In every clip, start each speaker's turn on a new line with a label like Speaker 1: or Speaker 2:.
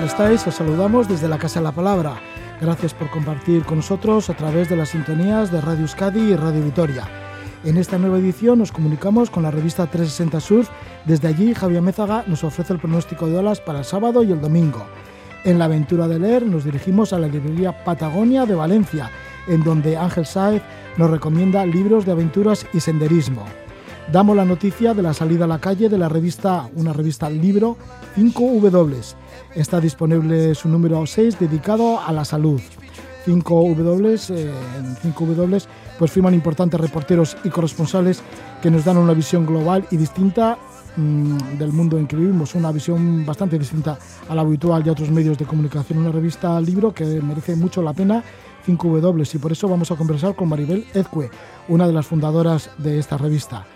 Speaker 1: tal estáis? Os saludamos desde la Casa de la Palabra. Gracias por compartir con nosotros a través de las sintonías de Radio Euskadi y Radio Vitoria. En esta nueva edición nos comunicamos con la revista 360 Surf. Desde allí, Javier Mézaga nos ofrece el pronóstico de olas para el sábado y el domingo. En la aventura de leer nos dirigimos a la librería Patagonia de Valencia, en donde Ángel Sáez nos recomienda libros de aventuras y senderismo. Damos la noticia de la salida a la calle de la revista, una revista libro 5W. Está disponible su número 6 dedicado a la salud. 5W, eh, en 5W, pues firman importantes reporteros y corresponsales que nos dan una visión global y distinta mm, del mundo en que vivimos, una visión bastante distinta a la habitual de otros medios de comunicación. Una revista libro que merece mucho la pena 5W y por eso vamos a conversar con Maribel Ezcue, una de las fundadoras de esta revista.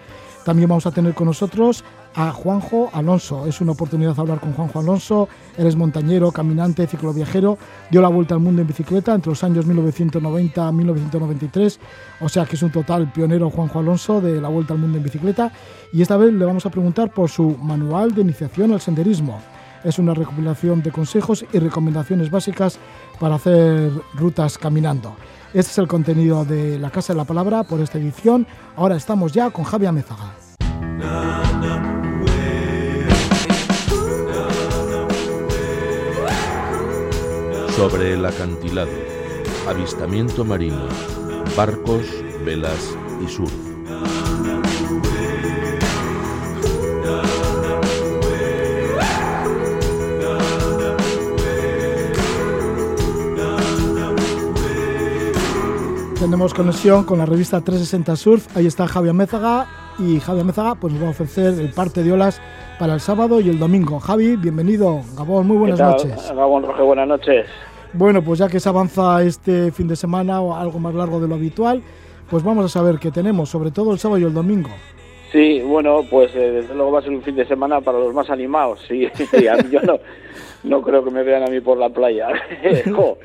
Speaker 1: También vamos a tener con nosotros a Juanjo Alonso. Es una oportunidad hablar con Juanjo Alonso. Él es montañero, caminante, cicloviajero. Dio la vuelta al mundo en bicicleta entre los años 1990 y 1993. O sea que es un total pionero Juanjo Alonso de la vuelta al mundo en bicicleta. Y esta vez le vamos a preguntar por su manual de iniciación al senderismo. Es una recopilación de consejos y recomendaciones básicas para hacer rutas caminando. Este es el contenido de La Casa de la Palabra por esta edición. Ahora estamos ya con Javier Mézaga.
Speaker 2: Sobre el acantilado, avistamiento marino, barcos, velas y surf.
Speaker 1: Tenemos conexión con la revista 360 Surf. Ahí está Javier Mézaga y Javier Mézaga pues nos va a ofrecer el parte de olas para el sábado y el domingo. Javi, bienvenido. Gabón, muy buenas noches.
Speaker 3: Gabón Roge, buenas noches.
Speaker 1: Bueno, pues ya que se avanza este fin de semana o algo más largo de lo habitual, pues vamos a saber qué tenemos, sobre todo el sábado y el domingo.
Speaker 3: Sí, bueno, pues eh, desde luego va a ser un fin de semana para los más animados. Sí, sí, yo no, no creo que me vean a mí por la playa. Jo.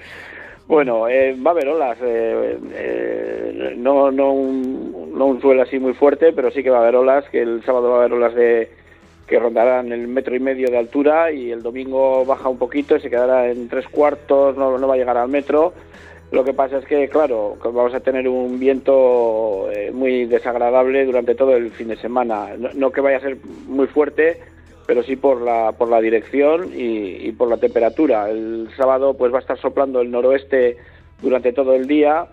Speaker 3: Bueno, eh, va a haber olas. eh, eh, no, no, un, no un suelo así muy fuerte, pero sí que va a haber olas, que el sábado va a haber olas de que rondarán el metro y medio de altura y el domingo baja un poquito y se quedará en tres cuartos, no, no va a llegar al metro. Lo que pasa es que, claro, vamos a tener un viento eh, muy desagradable durante todo el fin de semana. No, no que vaya a ser muy fuerte, pero sí por la, por la dirección y, por la temperatura. El sábado pues va a estar soplando el noroeste durante todo el día.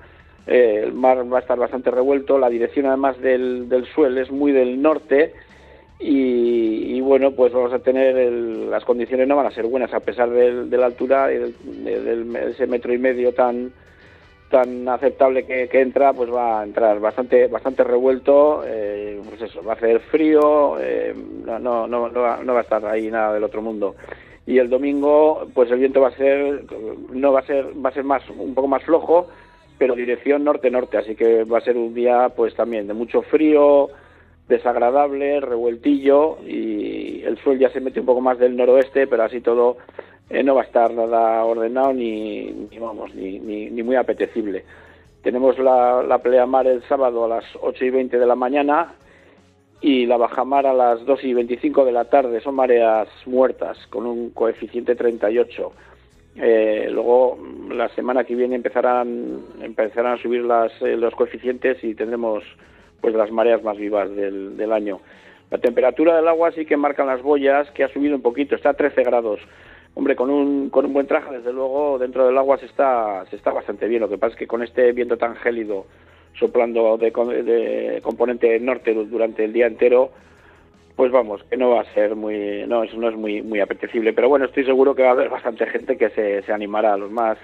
Speaker 3: Eh, el mar va a estar bastante revuelto. La dirección además del, del suelo es muy del norte. Y, bueno, pues vamos a tener el- las condiciones no van a ser buenas a pesar del- de la altura y del, de- del- ese metro y medio tan tan aceptable que, que entra, pues va a entrar bastante bastante revuelto, eh, pues eso, va a hacer frío, eh, no, no, no, va, no va a estar ahí nada del otro mundo. Y el domingo, pues el viento va a ser, no va a ser, va a ser más, un poco más flojo, pero dirección norte-norte, así que va a ser un día, pues también de mucho frío, desagradable, revueltillo y el sol ya se mete un poco más del noroeste, pero así todo eh, no va a estar nada ordenado ni, ni vamos, ni, ni, muy apetecible. Tenemos la, la pleamar el sábado a las 8 y 20 de la mañana y la bajamar a las 2 y 25 de la tarde. Son mareas muertas con un coeficiente 38. Eh, luego la semana que viene empezarán empezarán a subir las, eh, los coeficientes y tendremos pues las mareas más vivas del, del año. La temperatura del agua sí que marcan las boyas, que ha subido un poquito, está a 13 grados. Hombre, con un, con un buen traje, desde luego, dentro del agua se está, se está bastante bien. Lo que pasa es que con este viento tan gélido soplando de, de componente norte du- durante el día entero, pues vamos, que no va a ser muy, no, eso no es muy, muy apetecible. Pero bueno, estoy seguro que va a haber bastante gente que se, se animará. Los más,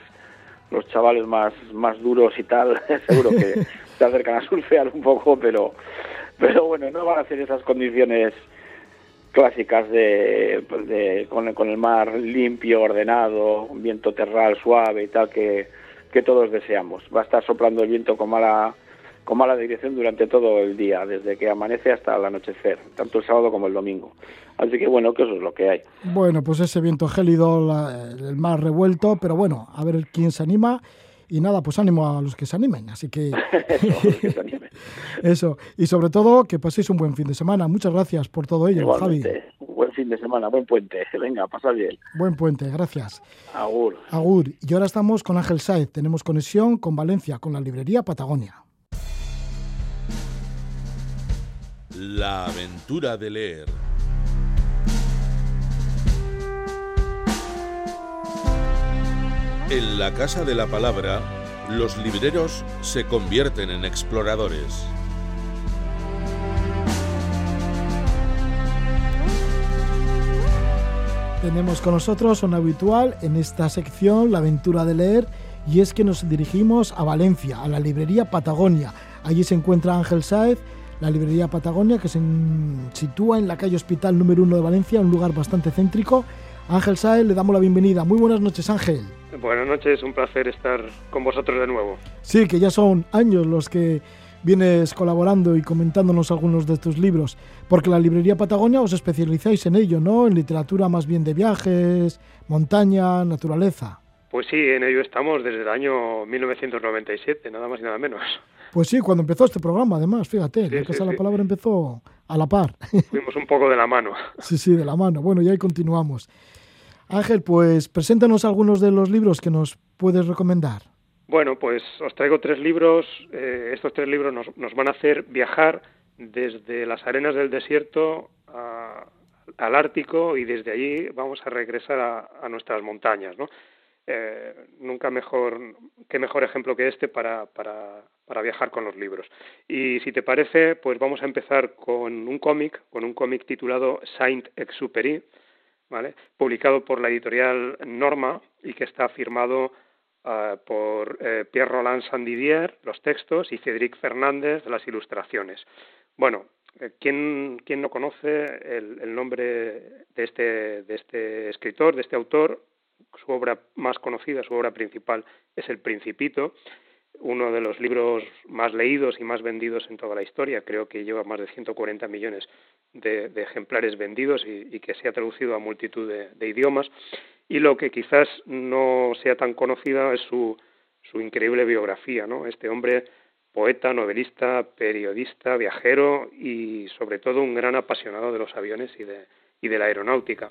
Speaker 3: los chavales más, más duros y tal, seguro que se acercan a surfear un poco, pero, pero bueno, no van a hacer esas condiciones clásicas de, con, con, el mar limpio, ordenado, un viento terral suave y tal que, que todos deseamos. Va a estar soplando el viento con mala con mala dirección durante todo el día, desde que amanece hasta el anochecer, tanto el sábado como el domingo. Así que bueno, que eso es lo que hay.
Speaker 1: Bueno, pues ese viento gélido, la, el mar revuelto, pero bueno, a ver quién se anima. Y nada, pues ánimo a los que se animen. Así que.
Speaker 3: eso, que se animen.
Speaker 1: eso. Y sobre todo, que paséis un buen fin de semana. Muchas gracias por todo ello,
Speaker 3: Igualmente,
Speaker 1: Javi.
Speaker 3: Un buen fin de semana, buen puente. Venga, pasa bien.
Speaker 1: Buen puente, gracias.
Speaker 3: Agur.
Speaker 1: Agur. Y ahora estamos con Ángel Saez. Tenemos conexión con Valencia, con la librería Patagonia.
Speaker 2: La aventura de leer. En la Casa de la Palabra, los libreros se convierten en exploradores.
Speaker 1: Tenemos con nosotros un habitual en esta sección, la aventura de leer, y es que nos dirigimos a Valencia, a la librería Patagonia. Allí se encuentra Ángel Sáez, la librería Patagonia, que se sitúa en la calle Hospital número 1 de Valencia, un lugar bastante céntrico. Ángel Sáez, le damos la bienvenida. Muy buenas noches, Ángel.
Speaker 4: Buenas noches, un placer estar con vosotros de nuevo.
Speaker 1: Sí, que ya son años los que vienes colaborando y comentándonos algunos de tus libros, porque la librería Patagonia os especializáis en ello, ¿no? En literatura más bien de viajes, montaña, naturaleza.
Speaker 4: Pues sí, en ello estamos desde el año 1997, nada más y nada menos.
Speaker 1: Pues sí, cuando empezó este programa, además, fíjate,
Speaker 4: Sí,
Speaker 1: la
Speaker 4: sí,
Speaker 1: la
Speaker 4: sí.
Speaker 1: Palabra empezó a la par.
Speaker 4: Fuimos un poco de la mano.
Speaker 1: sí, sí, de la mano. Bueno, y ahí continuamos. Ángel, pues preséntanos algunos de los libros que nos puedes recomendar.
Speaker 4: Bueno, pues os traigo tres libros. Eh, estos tres libros nos, nos van a hacer viajar desde las arenas del desierto a- al Ártico y desde allí vamos a regresar a, a nuestras montañas, ¿no? Eh, nunca mejor, qué mejor ejemplo que este para, para, para viajar con los libros. Y si te parece, pues vamos a empezar con un cómic, con un cómic titulado Saint-Exupéry, publicado por la editorial Norma y que está firmado ah, por eh, Pierre Roland Sandivier, los textos, y Cédric Fernández, las ilustraciones. Bueno, eh, ¿quién, quién no conoce el, el nombre de este, de este escritor, de este autor? Su obra más conocida, su obra principal es El Principito, uno de los libros más leídos y más vendidos en toda la historia. Creo que lleva más de 140 millones de, ejemplares vendidos y, y, que se ha traducido a multitud de, de, idiomas. Y lo que quizás no sea tan conocida es su, su increíble biografía. ¿no? Este hombre, poeta, novelista, periodista, viajero y sobre todo un gran apasionado de los aviones y de, y de la aeronáutica.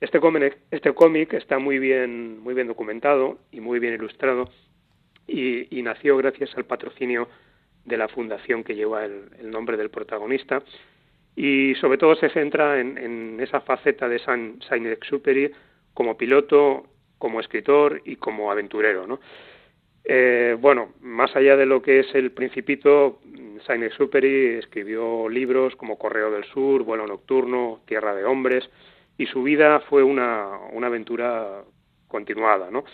Speaker 4: Este cómic, este cómic está muy bien, muy bien documentado y muy bien ilustrado y, nació gracias al patrocinio de la fundación que lleva el, nombre del protagonista y sobre todo se centra en, esa faceta de Saint, Saint-Exupéry como piloto, como escritor y como aventurero, ¿no? Eh, bueno, más allá de lo que es el Principito, Saint-Exupéry escribió libros como Correo del Sur, Vuelo Nocturno, Tierra de Hombres, y su vida fue una, una aventura continuada, ¿no?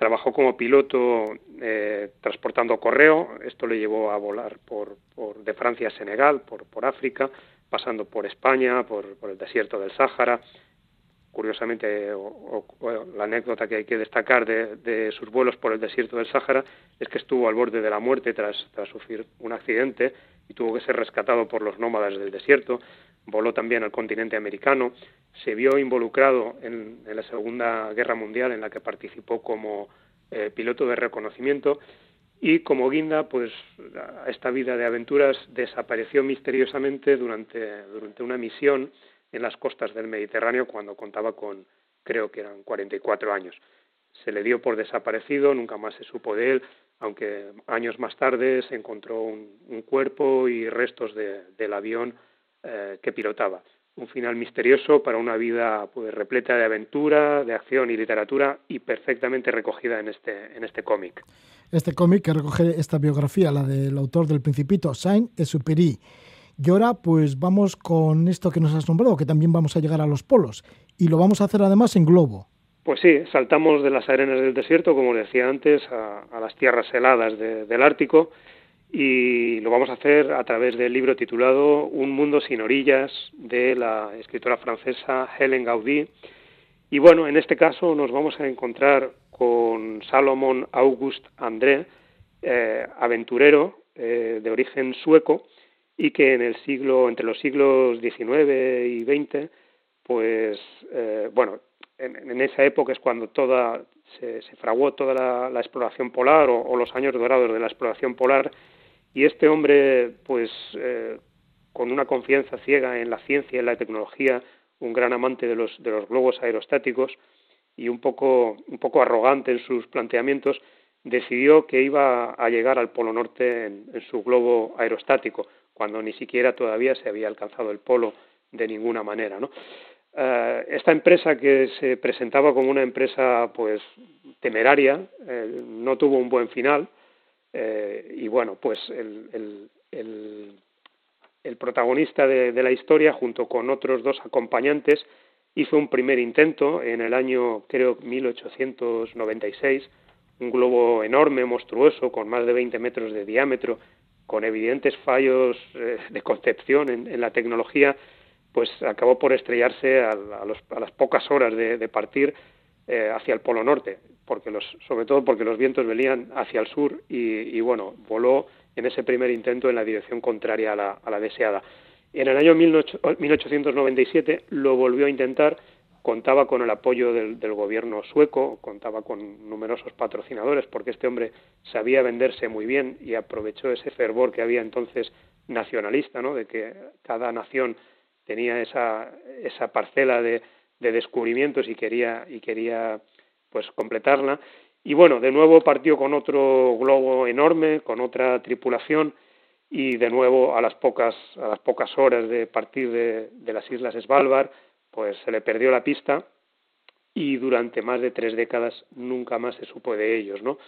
Speaker 4: Trabajó como piloto eh, transportando correo, esto le llevó a volar por, por de Francia a Senegal, por, África, pasando por España, por, el desierto del Sáhara. Curiosamente, la anécdota que hay que destacar de, sus vuelos por el desierto del Sáhara es que estuvo al borde de la muerte tras sufrir un accidente y tuvo que ser rescatado por los nómadas del desierto. Voló también al continente americano. Se vio involucrado en, la Segunda Guerra Mundial, en la que participó como eh, piloto de reconocimiento y como guinda, pues esta vida de aventuras desapareció misteriosamente durante, durante una misión en las costas del Mediterráneo cuando contaba con, creo que eran 44 años. Se le dio por desaparecido, nunca más se supo de él, aunque años más tarde se encontró un, un cuerpo y restos de, del avión eh, que pilotaba. Un final misterioso para una vida pues, repleta de aventura, de acción y literatura y perfectamente recogida en este, en este cómic.
Speaker 1: Este cómic que recoge esta biografía, la del autor del Principito, Saint-Exupéry. Y ahora pues vamos con esto que nos has nombrado, que también vamos a llegar a los polos. Y lo vamos a hacer además en globo.
Speaker 4: pues sí, saltamos de las arenas del desierto, como decía antes, a, las tierras heladas del Ártico y lo vamos a hacer a través del libro titulado Un mundo sin orillas de la escritora francesa Helen Gaudí. Y bueno, en este caso nos vamos a encontrar con Salomon August André, eh, aventurero eh, de origen sueco y que en el siglo, entre los siglos XIX y XX, pues eh, bueno, en, esa época es cuando toda se, fraguó toda la, exploración polar o, los años dorados de la exploración polar y este hombre, pues, eh, con una confianza ciega en la ciencia y en la tecnología, un gran amante de los, globos aerostáticos y un poco, arrogante en sus planteamientos, decidió que iba a llegar al Polo Norte en, su globo aerostático, cuando ni siquiera todavía se había alcanzado el polo de ninguna manera. Eh, esta empresa que se presentaba como una empresa pues temeraria eh, no tuvo un buen final eh, y bueno, pues el, el, protagonista de, la historia, junto con otros dos acompañantes, hizo un primer intento en el año, creo, 1896, un globo enorme, monstruoso, con más de 20 metros de diámetro, con evidentes fallos eh, de concepción en, la tecnología, pues acabó por estrellarse a, las pocas horas de, partir eh, hacia el Polo Norte porque los, sobre todo porque los vientos venían hacia el sur y, bueno, voló en ese primer intento en la dirección contraria a la, deseada. En el año 1897 lo volvió a intentar, contaba con el apoyo del, gobierno sueco, contaba con numerosos patrocinadores, porque este hombre sabía venderse muy bien y aprovechó ese fervor que había entonces nacionalista, ¿no? de que cada nación tenía esa, esa parcela de, de descubrimientos y quería, y quería pues completarla. Y bueno, de nuevo partió con otro globo enorme, con otra tripulación y de nuevo a las pocas, a las pocas horas de partir de, las islas Svalbard, pues se le perdió la pista y durante más de tres décadas nunca más se supo de ellos, ¿no?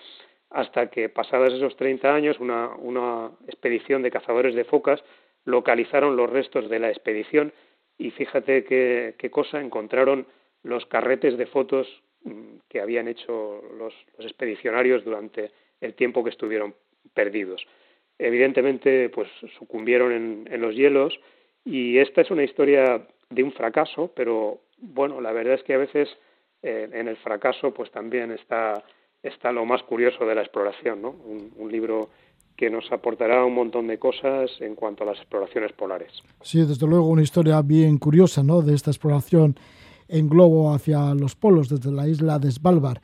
Speaker 4: Hasta que pasados esos 30 años, una, una expedición de cazadores de focas localizaron los restos de la expedición y fíjate qué, qué cosa, encontraron los carretes de fotos que habían hecho los, expedicionarios durante el tiempo que estuvieron perdidos. Evidentemente, pues sucumbieron en, los hielos y esta es una historia de un fracaso, pero bueno, la verdad es que a veces eh, en el fracaso pues también está, está lo más curioso de la exploración, ¿no? Un, libro que nos aportará un montón de cosas en cuanto a las exploraciones polares.
Speaker 1: Sí, desde luego una historia bien curiosa, ¿no? De esta exploración en globo hacia los polos desde la isla de Svalbard.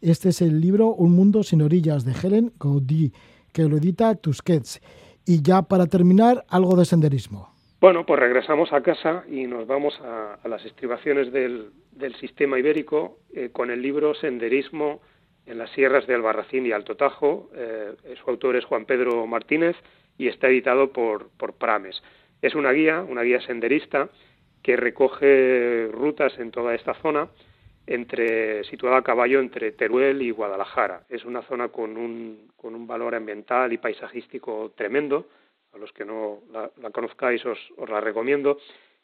Speaker 1: Este es el libro Un mundo sin orillas de Helen Gaudy, que lo edita Tusquets. Y ya para terminar, algo de senderismo.
Speaker 4: Bueno, pues regresamos a casa y nos vamos a, las estribaciones del, sistema ibérico eh, con el libro Senderismo en las sierras de Albarracín y Alto Tajo. Eh, su autor es Juan Pedro Martínez y está editado por, Prames. Es una guía, una guía senderista que recoge rutas en toda esta zona, entre, situada a caballo entre Teruel y Guadalajara. Es una zona con un, con un valor ambiental y paisajístico tremendo. A los que no la, conozcáis os, os, la recomiendo.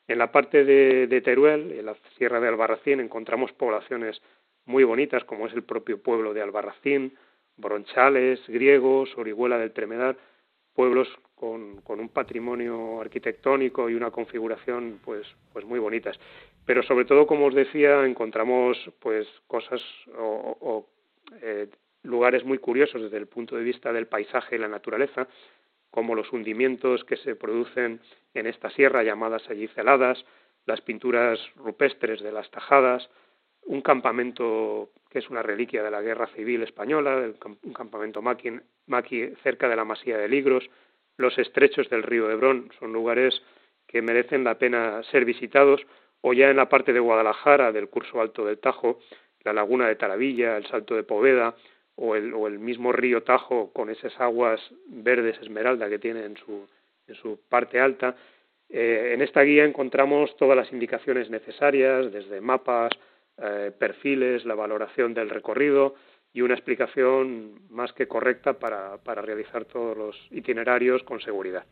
Speaker 4: En la parte de, de, Teruel, en la Sierra de Albarracín, encontramos poblaciones muy bonitas, como es el propio pueblo de Albarracín, Bronchales, Griegos, Orihuela del Tremedar, pueblos con, con, un patrimonio arquitectónico y una configuración pues, pues muy bonitas. Pero sobre todo, como os decía, encontramos pues cosas o, eh, lugares muy curiosos desde el punto de vista del paisaje y la naturaleza, como los hundimientos que se producen en esta sierra llamadas allí celadas, las pinturas rupestres de las tajadas, un campamento que es una reliquia de la Guerra Civil Española, un campamento maqui, maqui cerca de la Masía de Ligros, los estrechos del río Hebrón, son lugares que merecen la pena ser visitados, o ya en la parte de Guadalajara, del curso alto del Tajo, la laguna de Taravilla, el Salto de Poveda, o el, o el mismo río Tajo con esas aguas verdes esmeralda que tiene en su, en su parte alta. Eh, en esta guía encontramos todas las indicaciones necesarias, desde mapas, eh, perfiles, la valoración del recorrido y una explicación más que correcta para, para realizar todos los itinerarios con seguridad.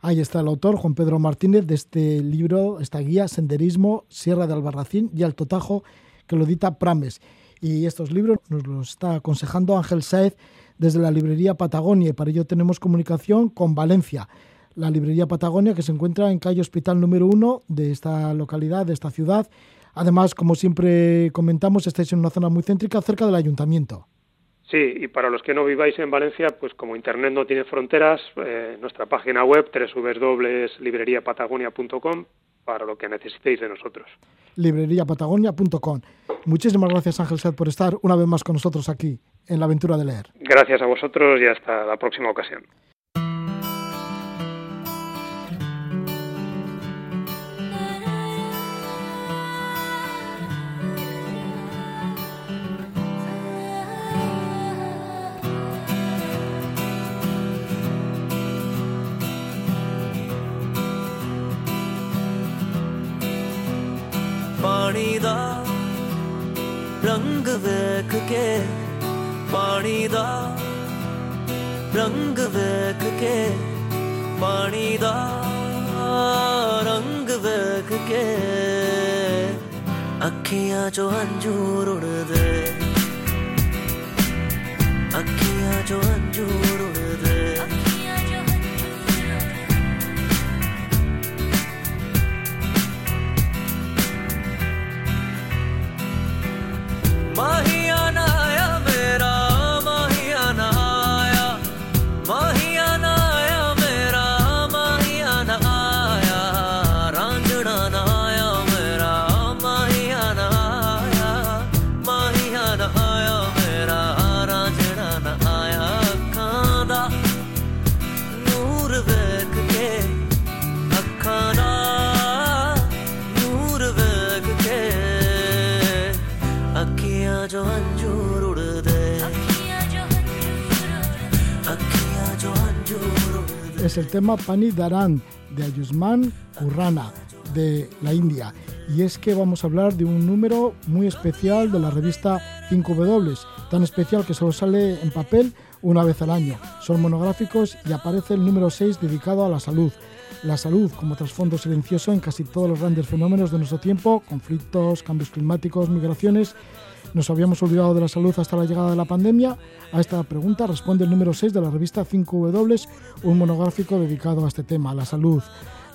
Speaker 1: Ahí está el autor, Juan Pedro Martínez, de este libro, esta guía, Senderismo, Sierra de Albarracín y Alto Tajo, que lo edita Prames. Y estos libros nos los está aconsejando Ángel Saez desde la librería Patagonia y para ello tenemos comunicación con Valencia, la librería Patagonia que se encuentra en calle Hospital número uno de esta localidad, de esta ciudad. Además, como siempre comentamos, estáis en una zona muy céntrica cerca del ayuntamiento.
Speaker 4: Sí, y para los que no viváis en Valencia, pues como Internet no tiene fronteras, eh, nuestra página web www.libreriapatagonia.com para lo que necesitéis de nosotros.
Speaker 1: libreriapatagonia.com. Muchísimas gracias Ángel Sed por estar una vez más con nosotros aquí en la aventura de leer.
Speaker 4: Gracias a vosotros y hasta la próxima ocasión.
Speaker 5: ਕੇ ਪਾਣੀ ਦਾ ਰੰਗ ਵੇਖ ਕੇ ਪਾਣੀ ਦਾ ਰੰਗ ਵੇਖ ਕੇ ਅੱਖੀਆਂ ਚੋਂ ਹੰਝੂਰ ਉੜਦੇ ਅੱਖੀਆਂ ਚੋਂ ਹੰਝੂਰ ਉੜਦੇ ਮਾਹੀਆ
Speaker 1: Es el tema Pani Daran de Ayusman Currana de la India. Y es que vamos a hablar de un número muy especial de la revista 5W, tan especial que solo sale en papel una vez al año. Son monográficos y aparece el número 6 dedicado a la salud. La salud como trasfondo silencioso en casi todos los grandes fenómenos de nuestro tiempo, conflictos, cambios climáticos, migraciones. ¿Nos habíamos olvidado de la salud hasta la llegada de la pandemia? A esta pregunta responde el número 6 de la revista 5W, un monográfico dedicado a este tema, la salud.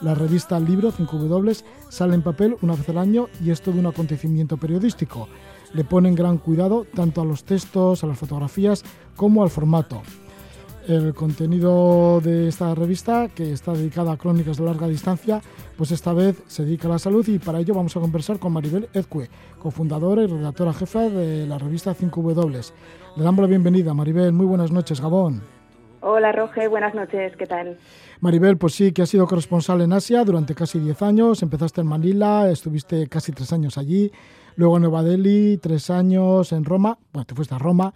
Speaker 1: La revista Libro 5W sale en papel una vez al año y es todo un acontecimiento periodístico. Le ponen gran cuidado tanto a los textos, a las fotografías, como al formato. El contenido de esta revista, que está dedicada a crónicas de larga distancia, pues esta vez se dedica a la salud y para ello vamos a conversar con Maribel Ezcue, cofundadora y redactora jefa de la revista 5W. Le damos la bienvenida, Maribel. Muy buenas noches, Gabón.
Speaker 6: Hola Roge, buenas noches, ¿qué tal?
Speaker 1: Maribel, pues sí, que has sido corresponsal en Asia durante casi 10 años. Empezaste en Manila, estuviste casi tres años allí. Luego en Nueva Delhi, tres años en Roma. Bueno, te fuiste a Roma,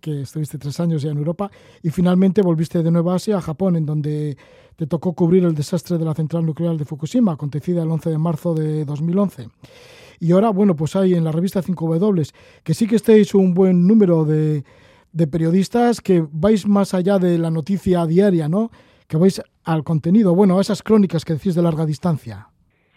Speaker 1: que estuviste tres años ya en Europa. Y finalmente volviste de nuevo a Asia, a Japón, en donde te tocó cubrir el desastre de la central nuclear de Fukushima, acontecida el 11 de marzo de 2011. Y ahora, bueno, pues hay en la revista 5W, que sí que estéis un buen número de, de periodistas que vais más allá de la noticia diaria, ¿no? Que vais al contenido, bueno, a esas crónicas que decís de larga distancia.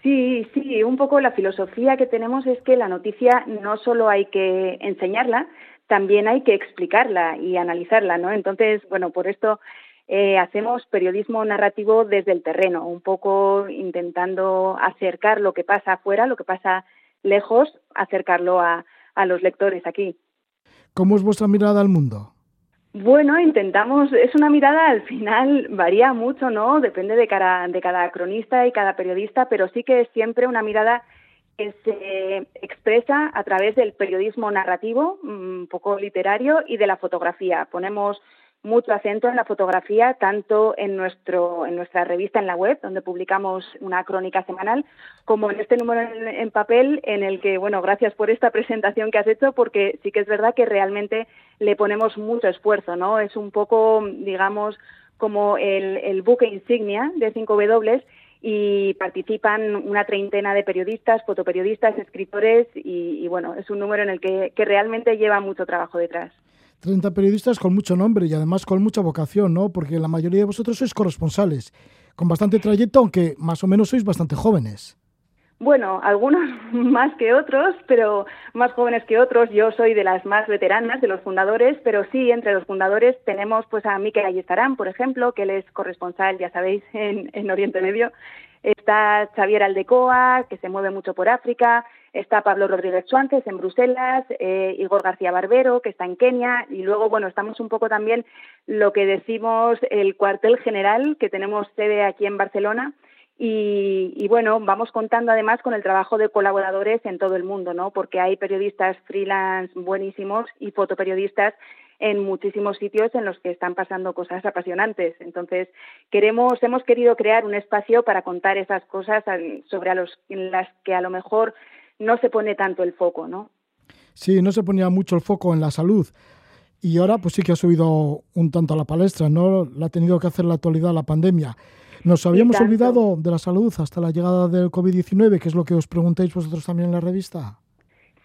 Speaker 6: Sí, sí, un poco la filosofía que tenemos es que la noticia no solo hay que enseñarla, también hay que explicarla y analizarla, ¿no? Entonces, bueno, por esto eh, hacemos periodismo narrativo desde el terreno, un poco intentando acercar lo que pasa afuera, lo que pasa lejos, acercarlo a, a los lectores aquí.
Speaker 1: ¿Cómo es vuestra mirada al mundo?
Speaker 6: Bueno, intentamos, es una mirada al final varía mucho, ¿no? Depende de cada, de cada cronista y cada periodista, pero sí que es siempre una mirada que se expresa a través del periodismo narrativo, un poco literario, y de la fotografía. Ponemos mucho acento en la fotografía, tanto en, nuestro, en nuestra revista en la web, donde publicamos una crónica semanal, como en este número en, en, papel, en el que, bueno, gracias por esta presentación que has hecho, porque sí que es verdad que realmente le ponemos mucho esfuerzo, ¿no? Es un poco, digamos, como el, el buque insignia de 5W y participan una treintena de periodistas, fotoperiodistas, escritores y, bueno, es un número en el que, que realmente lleva mucho trabajo detrás.
Speaker 1: 30 periodistas con mucho nombre y además con mucha vocación, ¿no? Porque la mayoría de vosotros sois corresponsales, con bastante trayecto, aunque más o menos sois bastante jóvenes.
Speaker 6: Bueno, algunos más que otros, pero más jóvenes que otros. Yo soy de las más veteranas, de los fundadores, pero sí, entre los fundadores tenemos pues a Miquel Ayestarán, por ejemplo, que él es corresponsal, ya sabéis, en, en Oriente Medio. Está Xavier Aldecoa, que se mueve mucho por África. Está Pablo Rodríguez Suárez en Bruselas, eh, Igor García Barbero, que está en Kenia. Y luego, bueno, estamos un poco también lo que decimos el cuartel general, que tenemos sede aquí en Barcelona y, bueno, vamos contando además con el trabajo de colaboradores en todo el mundo, ¿no? Porque hay periodistas freelance buenísimos y fotoperiodistas en muchísimos sitios en los que están pasando cosas apasionantes. Entonces, queremos, hemos querido crear un espacio para contar esas cosas sobre a los, en las que a lo mejor no se pone tanto el foco, ¿no?
Speaker 1: Sí, no se ponía mucho el foco en la salud. Y ahora pues sí que ha subido un tanto a la palestra, ¿no? La ha tenido que hacer la actualidad la pandemia. Nos habíamos olvidado de la salud hasta la llegada del COVID-19, que es lo que os preguntáis vosotros también en la revista.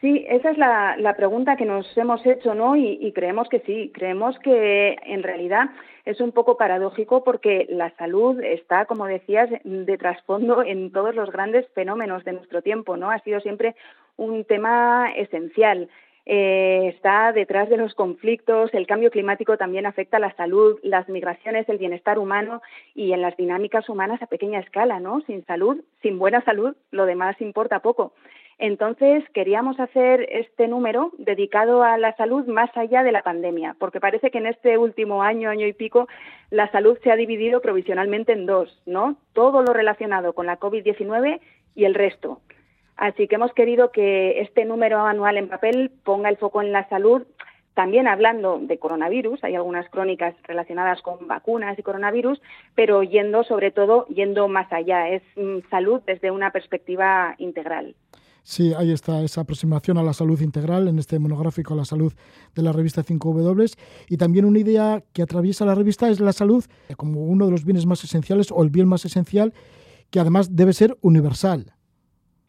Speaker 6: Sí, esa es la, pregunta que nos hemos hecho, ¿no? Y, creemos que sí, creemos que en realidad es un poco paradójico porque la salud está, como decías, de trasfondo en todos los grandes fenómenos de nuestro tiempo, ¿no? Ha sido siempre un tema esencial. Eh, está detrás de los conflictos, el cambio climático también afecta a la salud, las migraciones, el bienestar humano y en las dinámicas humanas a pequeña escala, ¿no? Sin salud, sin buena salud, lo demás importa poco. Entonces, queríamos hacer este número dedicado a la salud más allá de la pandemia, porque parece que en este último año, año y pico, la salud se ha dividido provisionalmente en dos, ¿no? Todo lo relacionado con la COVID-19 y el resto. Así que hemos querido que este número anual en papel ponga el foco en la salud, también hablando de coronavirus, hay algunas crónicas relacionadas con vacunas y coronavirus, pero yendo sobre todo, yendo más allá, es mm, salud desde una perspectiva integral.
Speaker 1: Sí, ahí está esa aproximación a la salud integral en este monográfico a la salud de la revista 5W. Y también una idea que atraviesa la revista es la salud como uno de los bienes más esenciales o el bien más esencial que además debe ser universal.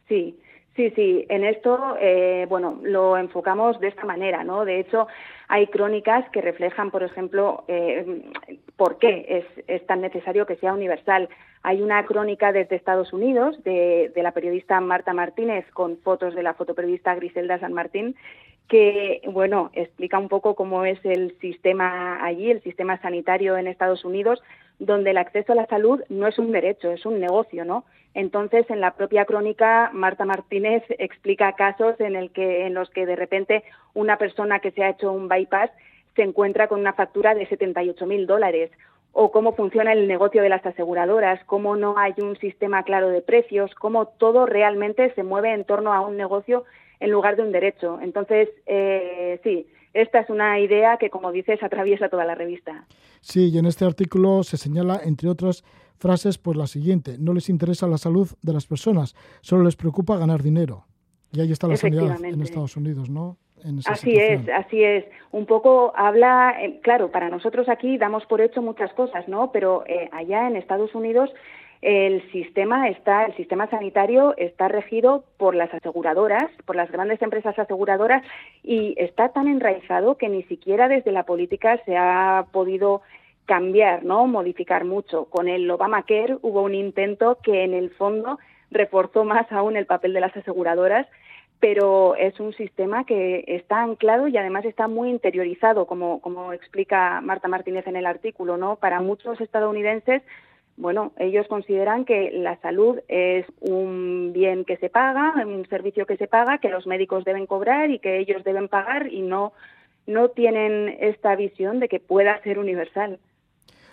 Speaker 6: Sí, Sí, sí, en esto, eh, bueno, lo enfocamos de esta manera, ¿no? De hecho, hay crónicas que reflejan, por ejemplo, eh, por qué es, tan necesario que sea universal. Hay una crónica desde Estados Unidos de, de la periodista Marta Martínez con fotos de la fotoperiodista Griselda San Martín que, bueno, explica un poco cómo es el sistema allí, el sistema sanitario en Estados Unidos, donde el acceso a la salud no es un derecho, es un negocio, ¿no? Entonces, en la propia crónica, Marta Martínez explica casos en, los que de repente una persona que se ha hecho un bypass se encuentra con una factura de 78 mil dólares o cómo funciona el negocio de las aseguradoras, cómo no hay un sistema claro de precios, cómo todo realmente se mueve en torno a un negocio en lugar de un derecho. Entonces, eh, sí, esta es una idea que, como dices, atraviesa toda la revista.
Speaker 1: Sí, y en este artículo se señala, entre otras frases, pues la siguiente, no les interesa la salud de las personas, solo les preocupa ganar dinero. Y ahí está la sanidad en Estados Unidos, ¿no?
Speaker 6: así es, así es. Un poco habla, eh, claro, para nosotros aquí damos por hecho muchas cosas, ¿no? Pero eh, allá en Estados Unidos el sistema está, el sistema sanitario está regido por las aseguradoras, por las grandes empresas aseguradoras y está tan enraizado que ni siquiera desde la política se ha podido cambiar, ¿no? modificar mucho. Con el Obamacare hubo un intento que en el fondo reforzó más aún el papel de las aseguradoras, pero es un sistema que está anclado y además está muy interiorizado, como, como explica Marta Martínez en el artículo, ¿no? Para muchos estadounidenses bueno, ellos consideran que la salud es un bien que se paga, un servicio que se paga, que los médicos deben cobrar y que ellos deben pagar y no, no tienen esta visión de que pueda ser universal.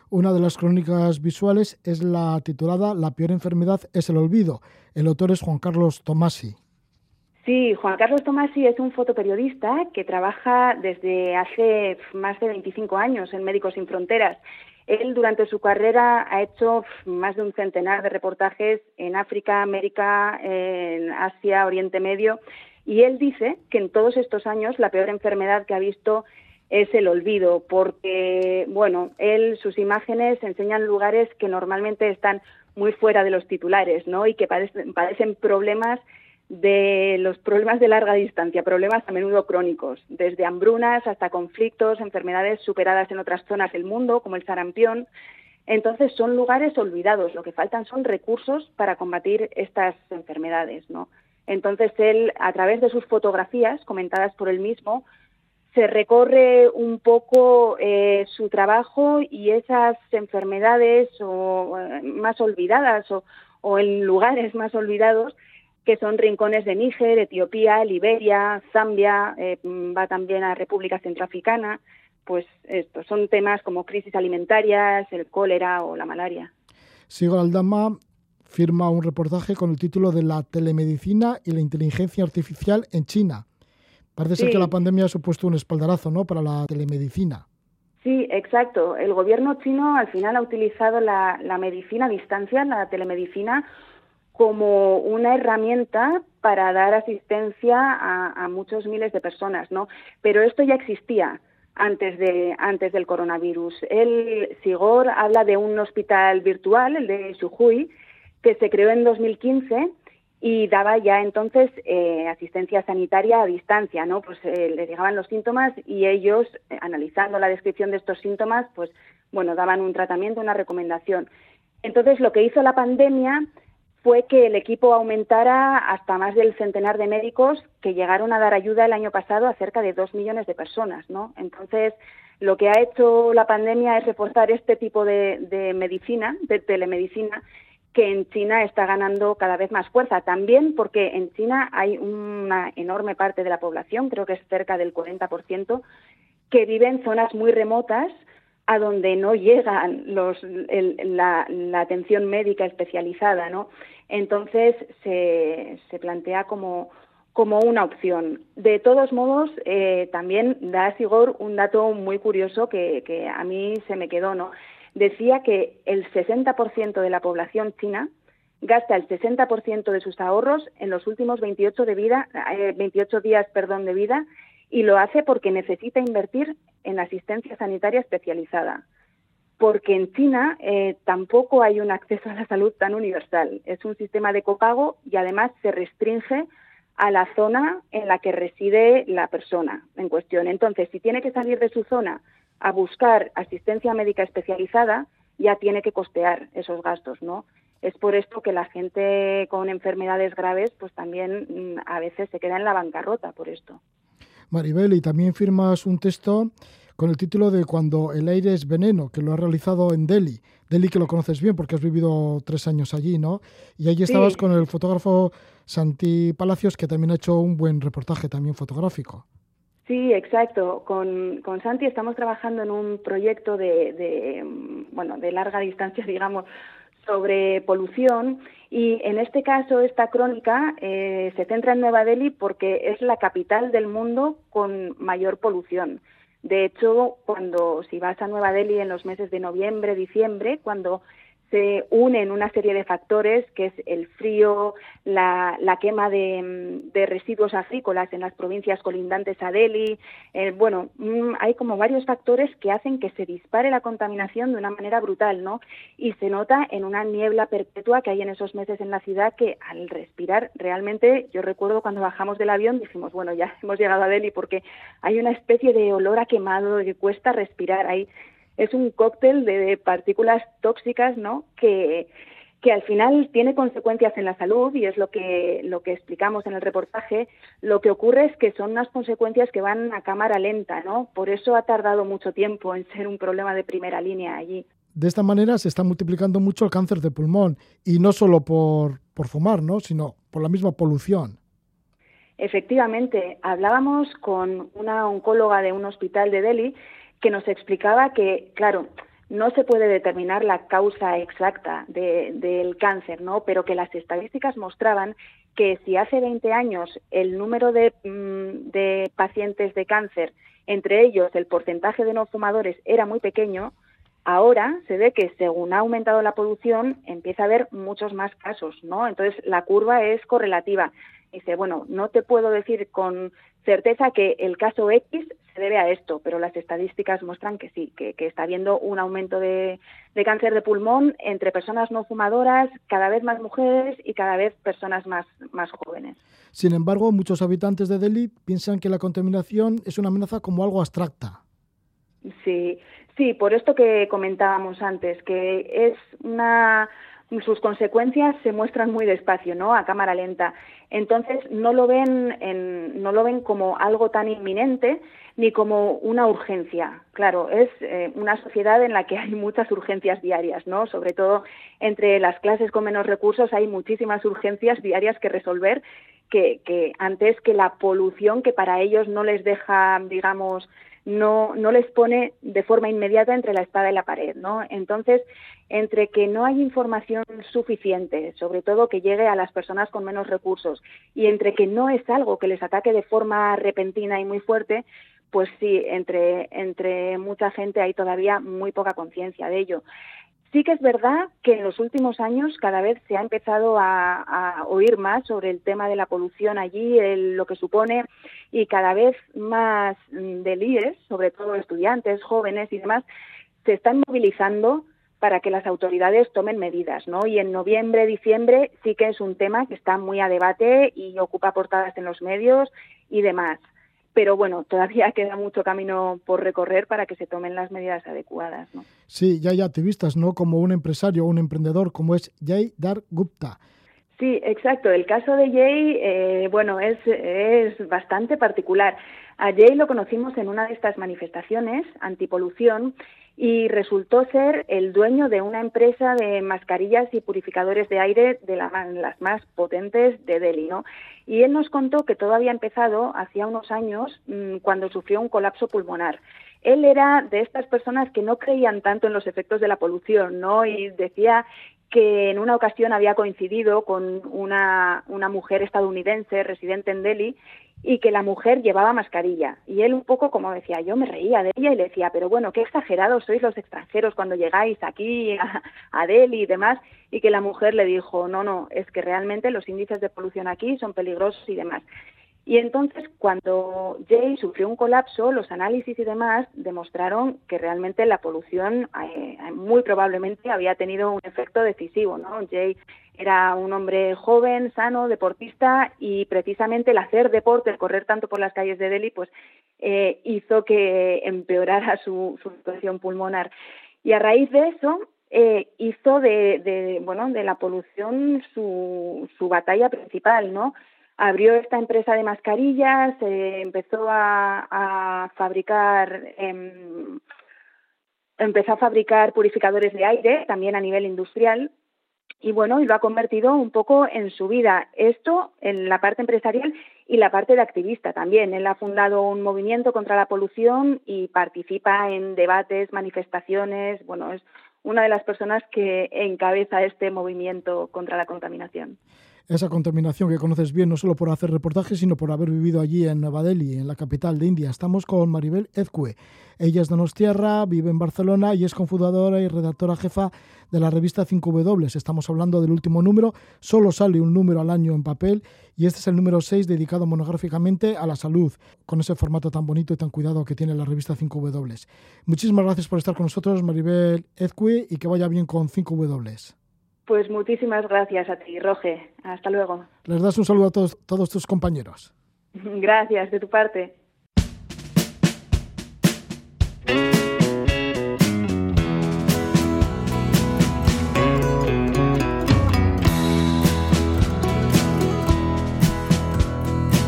Speaker 1: Una de las crónicas visuales es la titulada La peor enfermedad es el olvido. El autor es Juan Carlos Tomasi.
Speaker 6: Sí, Juan Carlos Tomasi es un fotoperiodista que trabaja desde hace más de 25 años en Médicos Sin Fronteras él durante su carrera ha hecho más de un centenar de reportajes en África, América, en Asia, Oriente Medio, y él dice que en todos estos años la peor enfermedad que ha visto es el olvido, porque, bueno, él, sus imágenes enseñan lugares que normalmente están muy fuera de los titulares, ¿no? Y que padecen, padecen problemas de los problemas de larga distancia, problemas a menudo crónicos, desde hambrunas hasta conflictos, enfermedades superadas en otras zonas del mundo, como el sarampión. Entonces son lugares olvidados, lo que faltan son recursos para combatir estas enfermedades, ¿no? Entonces él, a través de sus fotografías comentadas por él mismo, se recorre un poco eh, su trabajo y esas enfermedades o, eh, más olvidadas o, o, en lugares más olvidados que son rincones de Níger, Etiopía, Liberia, Zambia, eh, va también a República Centroafricana, pues estos son temas como crisis alimentarias, el cólera o la malaria.
Speaker 1: Sigo Aldama firma un reportaje con el título de La telemedicina y la inteligencia artificial en China. Parece ser que la pandemia ha supuesto un espaldarazo ¿no? para la telemedicina.
Speaker 6: Sí, exacto. El gobierno chino al final ha utilizado la, medicina a distancia, la telemedicina, como una herramienta para dar asistencia a, muchos miles de personas, ¿no? Pero esto ya existía antes de antes del coronavirus. El Sigor habla de un hospital virtual, el de Xujuy, que se creó en 2015 y daba ya entonces eh, asistencia sanitaria a distancia, ¿no? Pues eh, le llegaban los síntomas y ellos, eh, analizando la descripción de estos síntomas, pues bueno, daban un tratamiento, una recomendación. Entonces, lo que hizo la pandemia fue que el equipo aumentara hasta más del centenar de médicos que llegaron a dar ayuda el año pasado a cerca de dos millones de personas. Entonces, lo que ha hecho la pandemia es reforzar este tipo de, medicina, de telemedicina, que en China está ganando cada vez más fuerza. También porque en China hay una enorme parte de la población, creo que es cerca del 40%, que vive en zonas muy remotas a donde no llega los, la, atención médica especializada, ¿no? Entonces se, se plantea como, como una opción. De todos modos, eh, también da Sigor un dato muy curioso que, que a mí se me quedó, ¿no? decía que el 60% de la población china gasta el 60% de sus ahorros en los últimos 28, de vida, 28 eh, días perdón, de vida y lo hace porque necesita invertir en asistencia sanitaria especializada. Porque en China eh, tampoco hay un acceso a la salud tan universal. Es un sistema de copago y además se restringe a la zona en la que reside la persona en cuestión. Entonces, si tiene que salir de su zona a buscar asistencia médica especializada, ya tiene que costear esos gastos, ¿no? Es por esto que la gente con enfermedades graves, pues también mm, a veces se queda en la bancarrota por esto.
Speaker 1: Maribel, y también firmas un texto con el título de Cuando el aire es veneno, que lo has realizado en Delhi. Delhi que lo conoces bien porque has vivido tres años allí, ¿no? Y allí estabas con el fotógrafo Santi Palacios, que también ha hecho un buen reportaje también fotográfico.
Speaker 6: Sí, exacto. Con, con Santi estamos trabajando en un proyecto de, de, bueno, de larga distancia, digamos, sobre polución y en este caso esta crónica eh, se centra en Nueva Delhi porque es la capital del mundo con mayor polución. De hecho, cuando si vas a Nueva Delhi en los meses de noviembre, diciembre, cuando se unen una serie de factores que es el frío, la, la quema de, de, residuos agrícolas en las provincias colindantes a Delhi. Eh, bueno, mm, hay como varios factores que hacen que se dispare la contaminación de una manera brutal, ¿no? Y se nota en una niebla perpetua que hay en esos meses en la ciudad que al respirar realmente, yo recuerdo cuando bajamos del avión dijimos, bueno, ya hemos llegado a Delhi porque hay una especie de olor a quemado que cuesta respirar. Hay es un cóctel de, partículas tóxicas, ¿no? Que, que al final tiene consecuencias en la salud y es lo que, lo que explicamos en el reportaje. Lo que ocurre es que son unas consecuencias que van a cámara lenta, ¿no? Por eso ha tardado mucho tiempo en ser un problema de primera línea allí.
Speaker 1: De esta manera se está multiplicando mucho el cáncer de pulmón y no solo por, por fumar, ¿no? Sino por la misma polución.
Speaker 6: Efectivamente, hablábamos con una oncóloga de un hospital de Delhi que nos explicaba que, claro, no se puede determinar la causa exacta del cáncer, ¿no? Pero que las estadísticas mostraban que si hace 20 años el número de, mm, de pacientes de cáncer, entre ellos el porcentaje de no fumadores, era muy pequeño, ahora se ve que según ha aumentado la producción empieza a haber muchos más casos, ¿no? Entonces la curva es correlativa. Dice, bueno, no te puedo decir con certeza que el caso X se debe a esto, pero las estadísticas muestran que sí, que, está habiendo un aumento de, cáncer de pulmón entre personas no fumadoras, cada vez más mujeres y cada vez personas más, más jóvenes.
Speaker 1: Sin embargo, muchos habitantes de Delhi piensan que la contaminación es una amenaza como algo abstracta.
Speaker 6: Sí, Sí, por esto que comentábamos antes, que es una sus consecuencias se muestran muy despacio, ¿no? A cámara lenta. Entonces no lo ven en, no lo ven como algo tan inminente ni como una urgencia. Claro, es eh, una sociedad en la que hay muchas urgencias diarias, ¿no? Sobre todo entre las clases con menos recursos hay muchísimas urgencias diarias que resolver que, que antes que la polución que para ellos no les deja, digamos, no, no les pone de forma inmediata entre la espada y la pared, ¿no? Entonces, entre que no hay información suficiente, sobre todo que llegue a las personas con menos recursos, y entre que no es algo que les ataque de forma repentina y muy fuerte, pues sí, entre, entre mucha gente hay todavía muy poca conciencia de ello. Sí que es verdad que en los últimos años cada vez se ha empezado a, oír más sobre el tema de la polución allí, lo que supone, y cada vez más mm, de líderes, sobre todo estudiantes, jóvenes y demás, se están movilizando para que las autoridades tomen medidas, ¿no? Y en noviembre, diciembre sí que es un tema que está muy a debate y ocupa portadas en los medios y demás pero bueno, todavía queda mucho camino por recorrer para que se tomen las medidas adecuadas. ¿no?
Speaker 1: Sí, ya, ya te vistas, ¿no? Como un empresario o un emprendedor como es Jay Dar Gupta.
Speaker 6: Sí, exacto. El caso de Jay, eh, bueno, es, es bastante particular. A Jay lo conocimos en una de estas manifestaciones antipolución y resultó ser el dueño de una empresa de mascarillas y purificadores de aire de las más potentes de Delhi, ¿no? Y él nos contó que todo había empezado hacía unos años mm, cuando sufrió un colapso pulmonar. Él era de estas personas que no creían tanto en los efectos de la polución, ¿no? Y decía que en una ocasión había coincidido con una, una mujer estadounidense residente en Delhi y que la mujer llevaba mascarilla. Y él un poco, como decía, yo me reía de ella y le decía, pero bueno, qué exagerados sois los extranjeros cuando llegáis aquí a, a, Delhi y demás. Y que la mujer le dijo, no, no, es que realmente los índices de polución aquí son peligrosos y demás. Y entonces, cuando Jay sufrió un colapso, los análisis y demás demostraron que realmente la polución eh, muy probablemente había tenido un efecto decisivo. ¿no? Jay era un hombre joven, sano, deportista y precisamente el hacer deporte, el correr tanto por las calles de Delhi, pues eh, hizo que empeorara su, situación pulmonar. Y a raíz de eso, eh, hizo de, de, bueno, de la polución su, su batalla principal, ¿no? Abrió esta empresa de mascarillas, empezó a, fabricar em, empezó a fabricar purificadores de aire también a nivel industrial y bueno, y lo ha convertido un poco en su vida. Esto en la parte empresarial y la parte de activista también. Él ha fundado un movimiento contra la polución y participa en debates, manifestaciones. Bueno, es una de las personas que encabeza este movimiento contra la contaminación
Speaker 1: esa contaminación que conoces bien, no solo por hacer reportajes, sino por haber vivido allí en Nueva Delhi, en la capital de India. Estamos con Maribel Ezcue. Ella es donostiarra, vive en Barcelona y es cofundadora y redactora jefa de la revista 5W. Estamos hablando del último número. Solo sale un número al año en papel y este es el número 6 dedicado monográficamente a la salud, con ese formato tan bonito y tan cuidado que tiene la revista 5W. Muchísimas gracias por estar con nosotros, Maribel Ezcue, y que vaya bien con 5W.
Speaker 6: Pues muchísimas gracias a ti, Roge. Hasta luego.
Speaker 1: Les das un saludo a todos, todos tus compañeros.
Speaker 6: Gracias, de tu parte.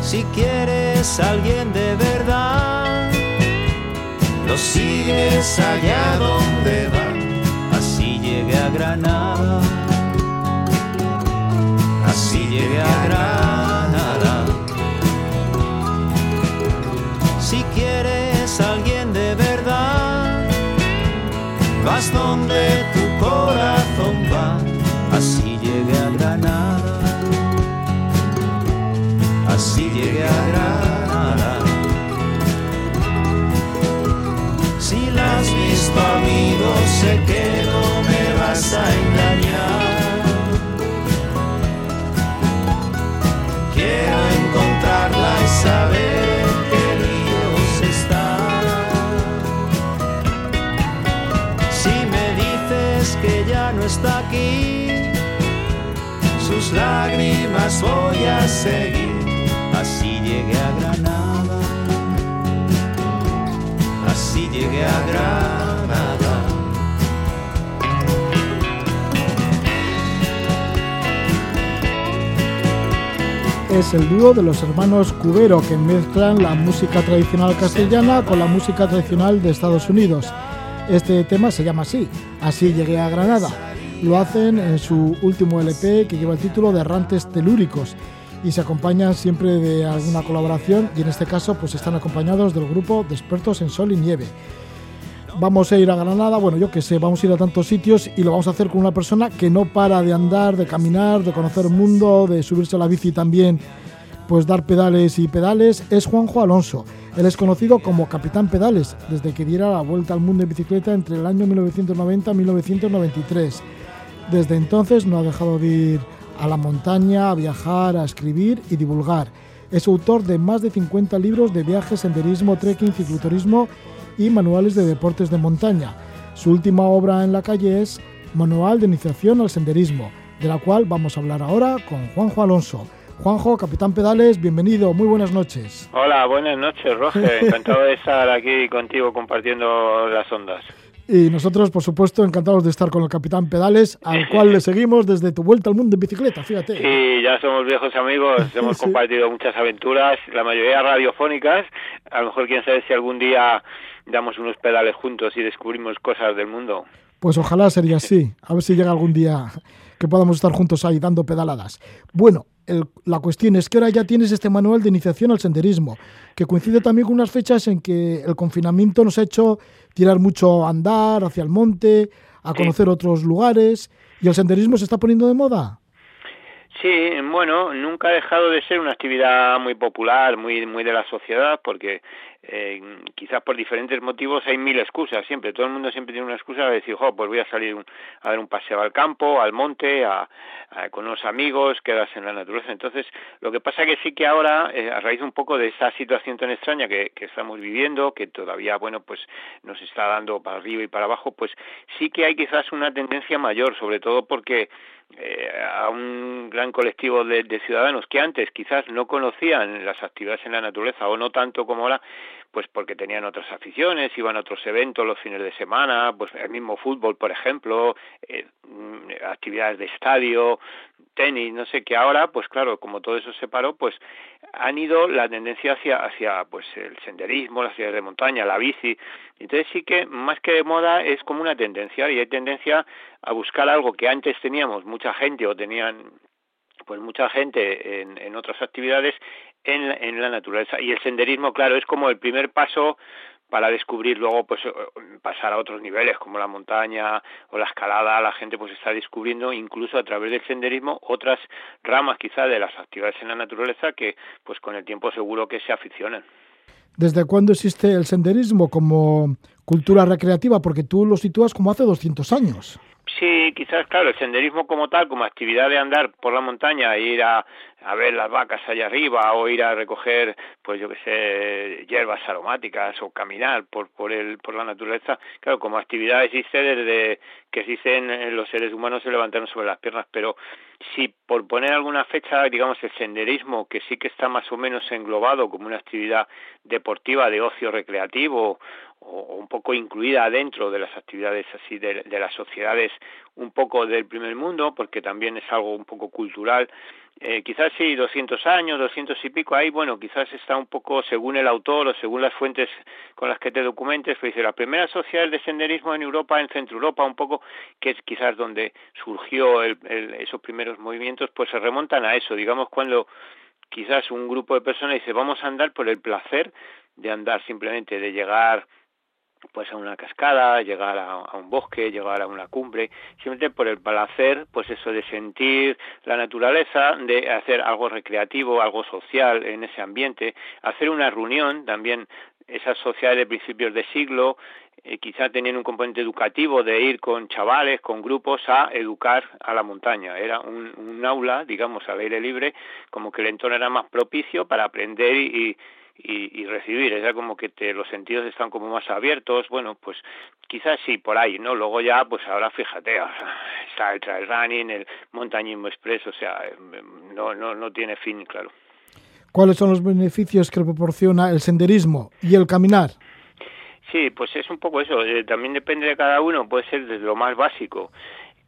Speaker 7: Si quieres alguien de verdad, lo sigues allá donde donde tu corazón va, así llegué a Granada. Así llegué a Granada. Si la has visto, amigo, sé que no me vas a engañar. saber lágrimas voy a seguir. Así llegué a Granada, así llegué a Granada.
Speaker 1: Es el dúo de los hermanos Cubero que mezclan la música tradicional castellana con la música tradicional de Estados Unidos. Este tema se llama así, así llegué a Granada lo hacen en su último LP que lleva el título de Errantes Telúricos y se acompañan siempre de alguna colaboración y en este caso pues están acompañados del grupo de expertos en sol y nieve. Vamos a ir a Granada, bueno yo que sé, vamos a ir a tantos sitios y lo vamos a hacer con una persona que no para de andar, de caminar, de conocer el mundo, de subirse a la bici también, pues dar pedales y pedales, es Juanjo Alonso. Él es conocido como Capitán Pedales desde que diera la vuelta al mundo en bicicleta entre el año 1990 y 1993. Desde entonces no ha dejado de ir a la montaña, a viajar, a escribir y divulgar. Es autor de más de 50 libros de viajes, senderismo, trekking, cicloturismo y manuales de deportes de montaña. Su última obra en la calle es Manual de Iniciación al Senderismo, de la cual vamos a hablar ahora con Juanjo Alonso. Juanjo, Capitán Pedales, bienvenido, muy buenas noches.
Speaker 8: Hola, buenas noches, Roger. Encantado de estar aquí contigo compartiendo las ondas.
Speaker 1: Y nosotros, por supuesto, encantados de estar con el Capitán Pedales, al cual le seguimos desde tu vuelta al mundo en bicicleta, fíjate.
Speaker 8: Sí, ya somos viejos amigos, hemos
Speaker 1: Sí.
Speaker 8: compartido muchas aventuras, la mayoría radiofónicas. A lo mejor quién sabe si algún día damos unos pedales juntos y descubrimos cosas del mundo.
Speaker 1: Pues ojalá sería así. A ver si llega algún día que podamos estar juntos ahí dando pedaladas. Bueno, el- la cuestión es que ahora ya tienes este manual de iniciación al senderismo, que coincide también con unas fechas en que el confinamiento nos ha hecho tirar mucho a andar hacia el monte, a conocer otros lugares, y el senderismo se está poniendo de moda.
Speaker 8: Sí, bueno, nunca ha dejado de ser una actividad muy popular, muy muy de la sociedad, porque eh, quizás por diferentes motivos hay mil excusas siempre. Todo el mundo siempre tiene una excusa de decir, jo, pues voy a salir un- a dar un paseo al campo, al monte, a, con unos amigos, quedarse en la naturaleza. Entonces, lo que pasa que sí que ahora, eh, a raíz un poco de esa situación tan extraña que, que estamos viviendo, que todavía, bueno, pues nos está dando para arriba y para abajo, pues sí que hay quizás una tendencia mayor, sobre todo porque eh, a un gran colectivo de, de ciudadanos que antes quizás no conocían las actividades en la naturaleza o no tanto como ahora, pues porque tenían otras aficiones, iban a otros eventos los fines de semana, pues el mismo fútbol, por ejemplo, eh, mm, actividades de estadio, tenis, no sé, que ahora, pues claro, como todo eso se paró, pues han ido la tendencia hacia, hacia pues el senderismo, las ciudades de montaña, la bici. Entonces sí que más que de moda es como una tendencia y hay tendencia a buscar algo que antes teníamos mucha gente o tenían pues mucha gente en, en otras actividades en, la- en la naturaleza y el senderismo claro es como el primer paso para descubrir luego pues pasar a otros niveles como la montaña o la escalada la gente pues está descubriendo incluso a través del senderismo otras ramas quizá de las actividades en la naturaleza que pues con el tiempo seguro que se aficionan
Speaker 1: ¿Desde cuándo existe el senderismo como cultura recreativa? Porque tú lo sitúas como hace 200 años.
Speaker 8: Sí, quizás, claro, el senderismo como tal, como actividad de andar por la montaña e ir a, a ver las vacas allá arriba o ir a recoger, pues yo que sé, hierbas aromáticas o caminar por, por, el, por la naturaleza, claro, como actividad existe desde que existen eh, los seres humanos se levantaron sobre las piernas, pero si por poner alguna fecha, digamos, el senderismo, que sí que está más o menos englobado como una actividad deportiva de ocio recreativo o, un poco incluida dentro de las actividades así de, de las sociedades un poco del primer mundo, porque también es algo un poco cultural. Eh, quizás sí, 200 años, 200 y pico, ahí, bueno, quizás está un poco según el autor o según las fuentes con las que te documentes, pues dice, las primeras sociedades de senderismo en Europa, en Centro Europa, un poco, que es quizás donde surgió el, el, esos primeros movimientos, pues se remontan a eso, digamos, cuando quizás un grupo de personas dice, vamos a andar por el placer de andar simplemente, de llegar pues a una cascada, llegar a, un bosque, llegar a una cumbre, simplemente por el placer, pues eso de sentir la naturaleza, de hacer algo recreativo, algo social en ese ambiente, hacer una reunión también esas sociedades de principios de siglo, eh, quizá tenían un componente educativo de ir con chavales, con grupos a educar a la montaña. Era un, un aula, digamos, al aire libre, como que el entorno era más propicio para aprender y, y y, y, recibir, era como que te, los sentidos están como más abiertos, bueno, pues quizás sí, por ahí, ¿no? Luego ya, pues ahora fíjate, está el trail running, el montañismo express, o sea, no, no, no tiene fin, claro.
Speaker 1: ¿Cuáles son los beneficios que proporciona el senderismo y el caminar?
Speaker 8: Sí, pues es un poco eso, eh, también depende de cada uno, puede ser desde lo más básico,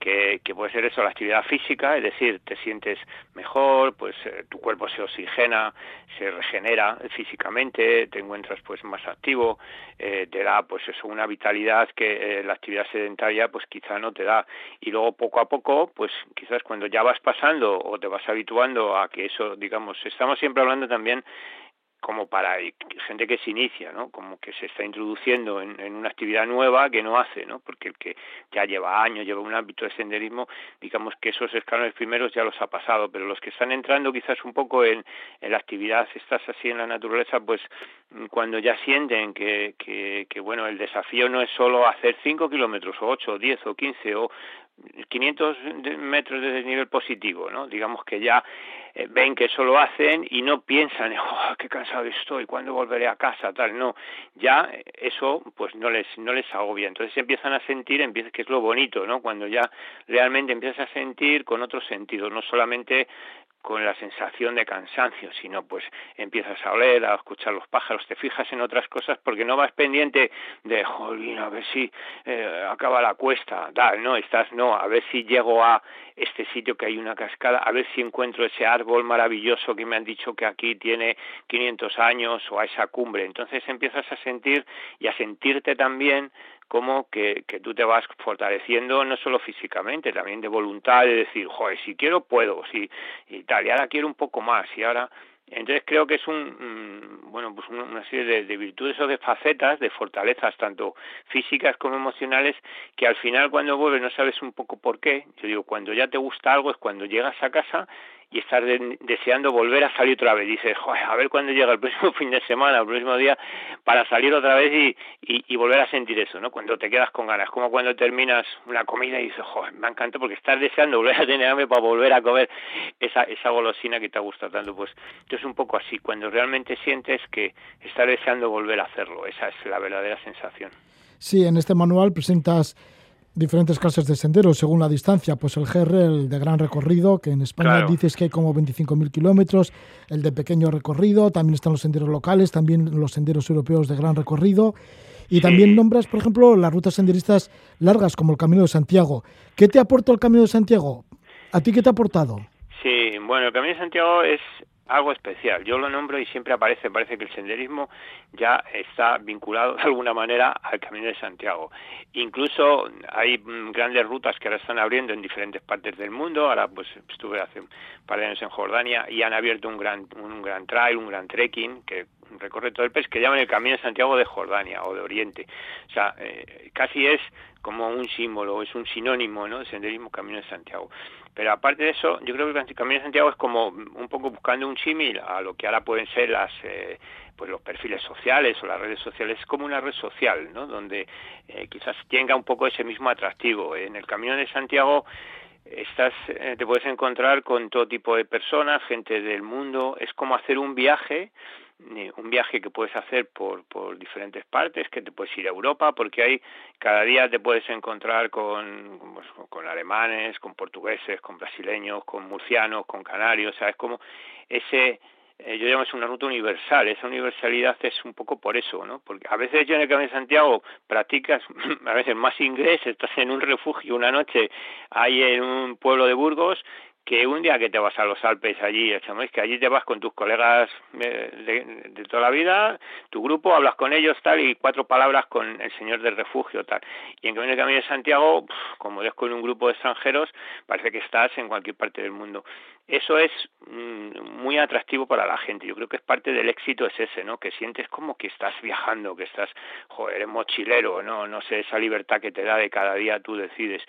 Speaker 8: que, puede ser eso, la actividad física, es decir, te sientes mejor, pues eh, tu cuerpo se oxigena, se regenera físicamente, te encuentras pues más activo, eh, te da pues eso, una vitalidad que eh, la actividad sedentaria pues quizá no te da. Y luego poco a poco, pues quizás cuando ya vas pasando o te vas habituando a que eso, digamos, estamos siempre hablando también como para gente que se inicia, ¿no? Como que se está introduciendo en, una actividad nueva que no hace, ¿no? Porque el que ya lleva años, lleva un hábito de senderismo, digamos que esos escalones primeros ya los ha pasado, pero los que están entrando quizás un poco en, en la actividad, estás así en la naturaleza, pues cuando ya sienten que, que, que bueno, el desafío no es solo hacer 5 kilómetros o 8 o 10 o 15 o 500 metros de nivel positivo, ¿no? Digamos que ya eh, ven que eso lo hacen y no piensan, oh, qué cansado estoy, cuándo volveré a casa, tal, no, ya eso pues no les no les agobia, entonces empiezan a sentir, que es lo bonito, ¿no? Cuando ya realmente empiezas a sentir con otros sentidos, no solamente con la sensación de cansancio, sino pues empiezas a oler, a escuchar los pájaros, te fijas en otras cosas porque no vas pendiente de, jolín, a ver si eh, acaba la cuesta, tal, no, estás, no, a ver si llego a este sitio que hay una cascada, a ver si encuentro ese árbol maravilloso que me han dicho que aquí tiene 500 años o a esa cumbre. Entonces empiezas a sentir y a sentirte también como que, que tú te vas fortaleciendo no solo físicamente, también de voluntad, de decir, joder, si quiero puedo, si y tal, y ahora quiero un poco más, y ahora entonces creo que es un, bueno, pues una serie de, de, virtudes o de facetas, de fortalezas, tanto físicas como emocionales, que al final cuando vuelves no sabes un poco por qué. Yo digo, cuando ya te gusta algo es cuando llegas a casa y estar deseando volver a salir otra vez. Dices, joder, a ver cuándo llega el próximo fin de semana, el próximo día, para salir otra vez y, y, y, volver a sentir eso, ¿no? Cuando te quedas con ganas, como cuando terminas una comida y dices, joder, me encanta porque estás deseando volver a tener hambre para volver a comer esa, esa golosina que te gusta tanto. Pues entonces un poco así, cuando realmente sientes que estás deseando volver a hacerlo, esa es la verdadera sensación.
Speaker 1: Sí, en este manual presentas diferentes clases de senderos según la distancia, pues el GR, el de gran recorrido, que en España
Speaker 8: Claro.
Speaker 1: dices que hay como 25.000 kilómetros, el de pequeño recorrido, también están los senderos locales, también los senderos europeos de gran recorrido, y
Speaker 8: Sí.
Speaker 1: también nombras, por ejemplo, las rutas senderistas largas como el Camino de Santiago. ¿Qué te aporta el Camino de Santiago? ¿A ti qué te ha aportado?
Speaker 8: Sí, bueno, el Camino de Santiago es algo especial. Yo lo nombro y siempre aparece, parece que el senderismo ya está vinculado de alguna manera al Camino de Santiago. Incluso hay mm, grandes rutas que ahora están abriendo en diferentes partes del mundo. Ahora pues estuve hace un par de años en Jordania y han abierto un gran un gran trail, un gran trekking que recorre todo el país que llaman el Camino de Santiago de Jordania o de Oriente. O sea, eh, casi es como un símbolo, es un sinónimo, ¿no? De senderismo Camino de Santiago. Pero aparte de eso, yo creo que el Camino de Santiago es como un poco buscando un símil a lo que ahora pueden ser las eh, pues los perfiles sociales o las redes sociales, es como una red social, ¿no? Donde eh, quizás tenga un poco ese mismo atractivo. En el Camino de Santiago estás eh, te puedes encontrar con todo tipo de personas, gente del mundo, es como hacer un viaje un viaje que puedes hacer por, por diferentes partes, que te puedes ir a Europa, porque hay cada día te puedes encontrar con, pues, con alemanes, con portugueses, con brasileños, con murcianos, con canarios, o sea, es como ese, eh, yo llamo es una ruta universal, esa universalidad es un poco por eso, ¿no? Porque a veces yo en el Camino de Santiago practicas a veces más inglés, estás en un refugio una noche ahí en un pueblo de Burgos que un día que te vas a los Alpes allí, es que allí te vas con tus colegas de, de, de, toda la vida, tu grupo, hablas con ellos tal y cuatro palabras con el señor del refugio tal. Y en el Camino de Santiago, como ves con un grupo de extranjeros, parece que estás en cualquier parte del mundo. Eso es mmm, muy atractivo para la gente. Yo creo que es parte del éxito es ese, ¿no? Que sientes como que estás viajando, que estás, joder, eres mochilero, no, no sé, esa libertad que te da de cada día tú decides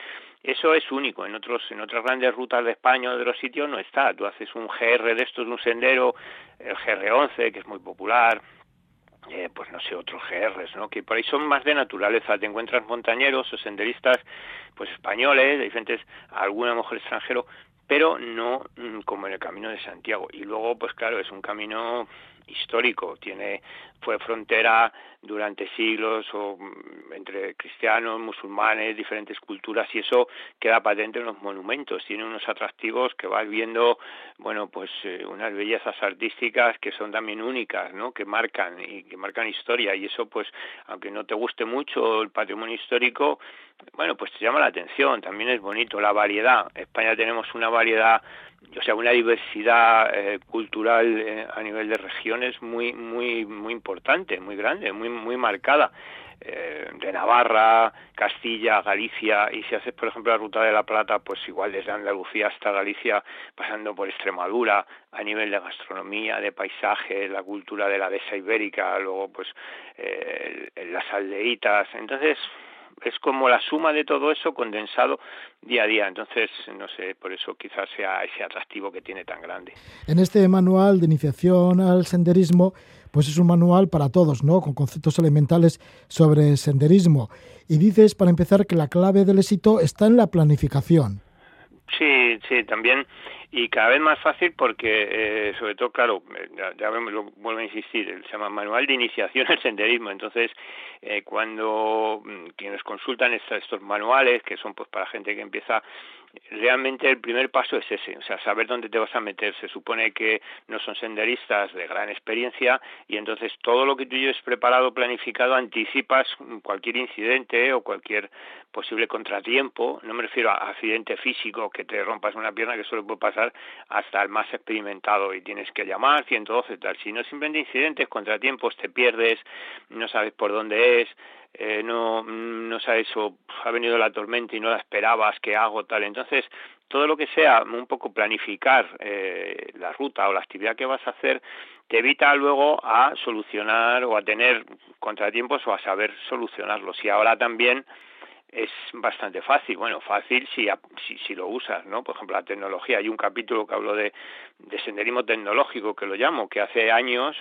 Speaker 8: eso es único. En otros en otras grandes rutas de España o de los sitios no está. Tú haces un GR de estos un sendero el GR11 que es muy popular eh, pues no sé otros GRs no que por ahí son más de naturaleza. Te encuentras montañeros o senderistas pues españoles de diferentes alguna mujer extranjero pero no mm, como en el camino de Santiago. Y luego pues claro es un camino histórico tiene fue frontera durante siglos o mm, entre cristianos, musulmanes, diferentes culturas y eso queda patente en los monumentos. Tiene unos atractivos que vas viendo, bueno, pues eh, unas bellezas artísticas que son también únicas, ¿no? Que marcan y que marcan historia y eso, pues, aunque no te guste mucho el patrimonio histórico, bueno, pues te llama la atención. También es bonito la variedad. En España tenemos una variedad o sea, una diversidad eh, cultural eh, a nivel de regiones muy, muy, muy importante, muy grande, muy, muy marcada. Eh, de Navarra, Castilla, Galicia, y si haces, por ejemplo, la Ruta de la Plata, pues igual desde Andalucía hasta Galicia, pasando por Extremadura, a nivel de gastronomía, de paisaje, la cultura de la dehesa ibérica, luego, pues, las aldeitas. Entonces, es como la suma de todo eso condensado día a día. Entonces, no sé, por eso quizás sea ese atractivo que tiene tan grande.
Speaker 1: En este manual de iniciación al senderismo, pues es un manual para todos, ¿no? Con conceptos elementales sobre senderismo. Y dices, para empezar, que la clave del éxito está en la planificación.
Speaker 8: Sí, sí, también y cada vez más fácil porque, eh, sobre todo, claro, eh, ya, lo vuelvo a insistir, se llama Manual de Iniciación al Senderismo. Entonces, eh, cuando mm, quienes consultan estos, estos manuales, que son pues para gente que empieza realmente el primer paso es ese, o sea, saber dónde te vas a meter. Se supone que no son senderistas de gran experiencia y entonces todo lo que tú lleves preparado, planificado, anticipas cualquier incidente o cualquier posible contratiempo. No me refiero a accidente físico, que te rompas una pierna, que solo puede pasar hasta el más experimentado y tienes que llamar 112 tal. Si no simplemente incidentes, contratiempos, te pierdes, no sabes por dónde es, eh, no, no sabes o ha venido la tormenta y no la esperabas, ¿qué hago? Tal. Entonces, todo lo que sea un poco planificar eh, la ruta o la actividad que vas a hacer te evita luego a solucionar o a tener contratiempos o a saber solucionarlos. Y ahora también es bastante fácil. Bueno, fácil si, si, si, lo usas, ¿no? Por ejemplo, la tecnología. Hay un capítulo que hablo de, de senderismo tecnológico, que lo llamo, que hace años,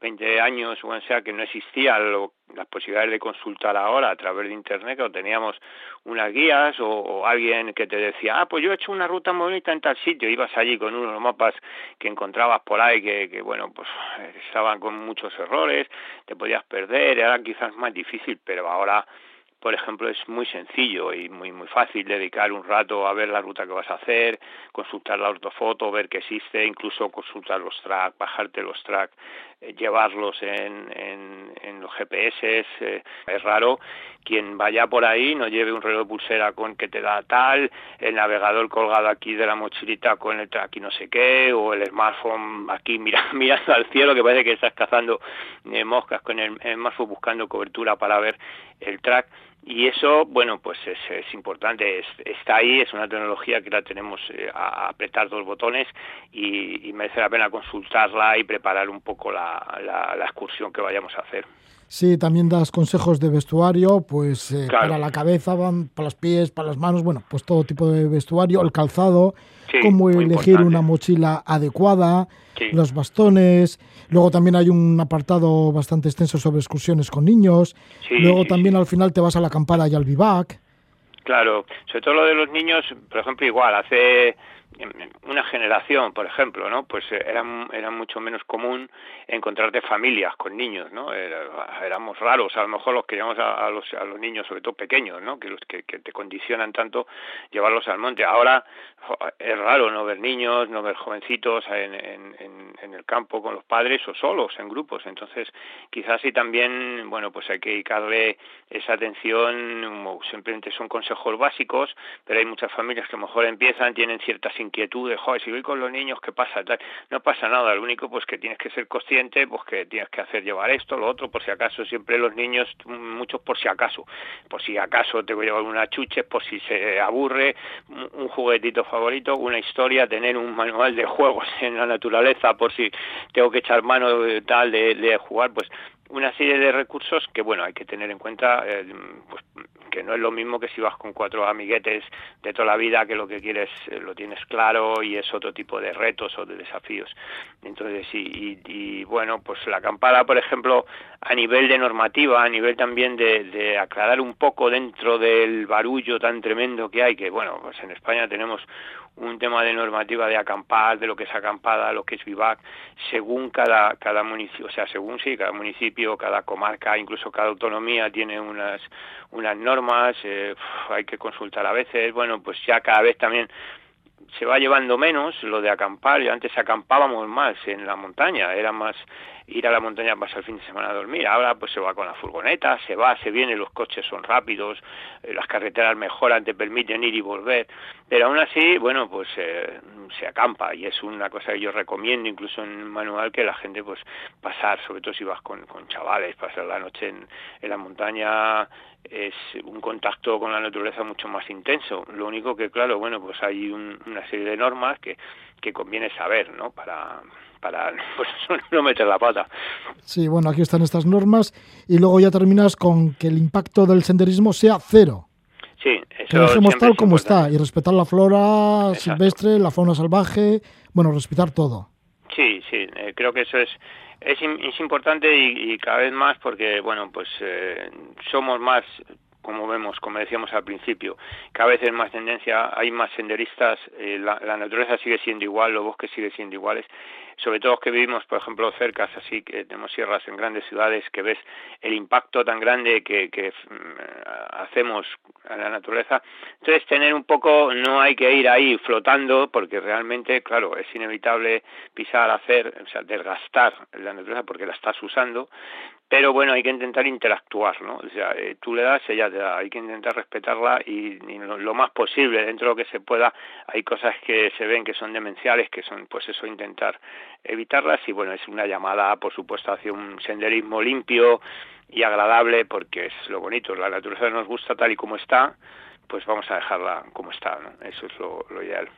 Speaker 8: 20 años, o sea, que no existía lo, las posibilidades de consultar ahora a través de Internet, que teníamos unas guías o, alguien que te decía, ah, pues yo he hecho una ruta bonita en tal sitio. Ibas allí con unos mapas que encontrabas por ahí que, que bueno, pues estaban con muchos errores, te podías perder, era quizás más difícil, pero ahora por ejemplo, es muy sencillo y muy muy fácil dedicar un rato a ver la ruta que vas a hacer, consultar la ortofoto, ver que existe, incluso consultar los tracks, bajarte los tracks, llevarlos en, en, los GPS. Eh, es raro quien vaya por ahí no lleve un reloj de pulsera con que te da tal, el navegador colgado aquí de la mochilita con el y no sé qué, o el smartphone aquí mira, mirando al cielo que parece que estás cazando eh, moscas con el smartphone buscando cobertura para ver el track y eso, bueno, pues es, es importante, está ahí, es una tecnología que la tenemos eh, a, apretar dos botones y, merece la pena consultarla y preparar un poco la, la, excursión que vayamos a hacer.
Speaker 1: Sí, también das consejos de vestuario, pues eh, para la cabeza, para los pies, para las manos, bueno, pues todo tipo de vestuario, el calzado, cómo elegir una mochila adecuada, los bastones. Luego también hay un apartado bastante extenso sobre excursiones con niños. Luego también al final te vas a la acampada y al vivac.
Speaker 8: Claro, sobre todo lo de los niños, por ejemplo, igual, hace una generación, por ejemplo, ¿no? Pues eh, era, era mucho menos común encontrarte familias con niños, ¿no? éramos raros, a lo mejor los que llevamos a, los, a los niños, sobre todo pequeños, ¿no? Que, los, que, te condicionan tanto llevarlos al monte. Ahora es raro no ver niños, no ver jovencitos en, en, en, el campo con los padres o solos en grupos. Entonces, quizás sí también, bueno, pues hay que dedicarle esa atención, simplemente son consejos básicos, pero hay muchas familias que a lo mejor empiezan, tienen ciertas inquietudes, joder, si voy con los niños, ¿qué pasa? No pasa nada, lo único pues que tienes que ser consciente, pues que tienes que hacer llevar esto, lo otro, por si acaso, siempre los niños, muchos por si acaso, por si acaso te voy a llevar una chuche, por si se aburre, un juguetito favorito, una historia, tener un manual de juegos en la naturaleza, por si tengo que echar mano de, tal de, de jugar, pues una serie de recursos que bueno hay que tener en cuenta eh, pues, que no es lo mismo que si vas con cuatro amiguetes de toda la vida que lo que quieres eh, lo tienes claro y es otro tipo de retos o de desafíos. Entonces y, y, bueno pues la acampada por ejemplo a nivel de normativa a nivel también de, de aclarar un poco dentro del barullo tan tremendo que hay que bueno pues en España tenemos un tema de normativa de acampar, de lo que es acampada, lo que es vivac, según cada cada municipio, o sea, según sí, cada municipio, cada comarca, incluso cada autonomía tiene unas unas normas, eh, hay que consultar a veces, bueno, pues ya cada vez también se va llevando menos lo de acampar. Antes acampábamos más en la montaña, era más ir a la montaña pasar el fin de semana a dormir. Ahora pues se va con la furgoneta, se va, se viene, los coches son rápidos, eh, las carreteras mejoran, te permiten ir y volver. Pero aún así, bueno, pues eh, se acampa y es una cosa que yo recomiendo incluso en manual que la gente pues pasar, sobre todo si vas con, con chavales, pasar la noche en, en la montaña es un contacto con la naturaleza mucho más intenso. Lo único que, claro, bueno, pues hay una serie de normas que, que conviene saber, ¿no? Para, para pues, no meter la pata.
Speaker 1: Sí, bueno, aquí están estas normas y luego ya terminas con que el impacto del senderismo sea cero.
Speaker 8: Sí, eso
Speaker 1: que dejemos tal
Speaker 8: es
Speaker 1: como está y respetar la flora
Speaker 8: Exacto.
Speaker 1: silvestre, la fauna salvaje, bueno, respetar todo.
Speaker 8: Sí, sí, eh, creo que eso es es importante y, y cada vez más porque, bueno, pues eh, somos más, como vemos, como decíamos al principio, cada vez es más tendencia, hay más senderistas, eh, la, naturaleza sigue siendo igual, los bosques siguen siendo iguales, sobre todo que vivimos, por ejemplo, cerca, así que tenemos sierras en grandes ciudades, que ves el impacto tan grande que, que mm, hacemos a la naturaleza. Entonces, tener un poco, no hay que ir ahí flotando, porque realmente, claro, es inevitable pisar, hacer, o sea, desgastar la naturaleza porque la estás usando, pero bueno, hay que intentar interactuar, ¿no? O sea, eh, tú le das, ella te da, hay que intentar respetarla y, lo más posible, dentro de lo que se pueda, hay cosas que se ven que son demenciales, que son, pues eso, intentar evitarlas y bueno, es una llamada, por supuesto, hacia un senderismo limpio y agradable porque es lo bonito, la naturaleza nos gusta tal y como está, pues vamos a dejarla como está, ¿no? Eso es lo, lo ideal.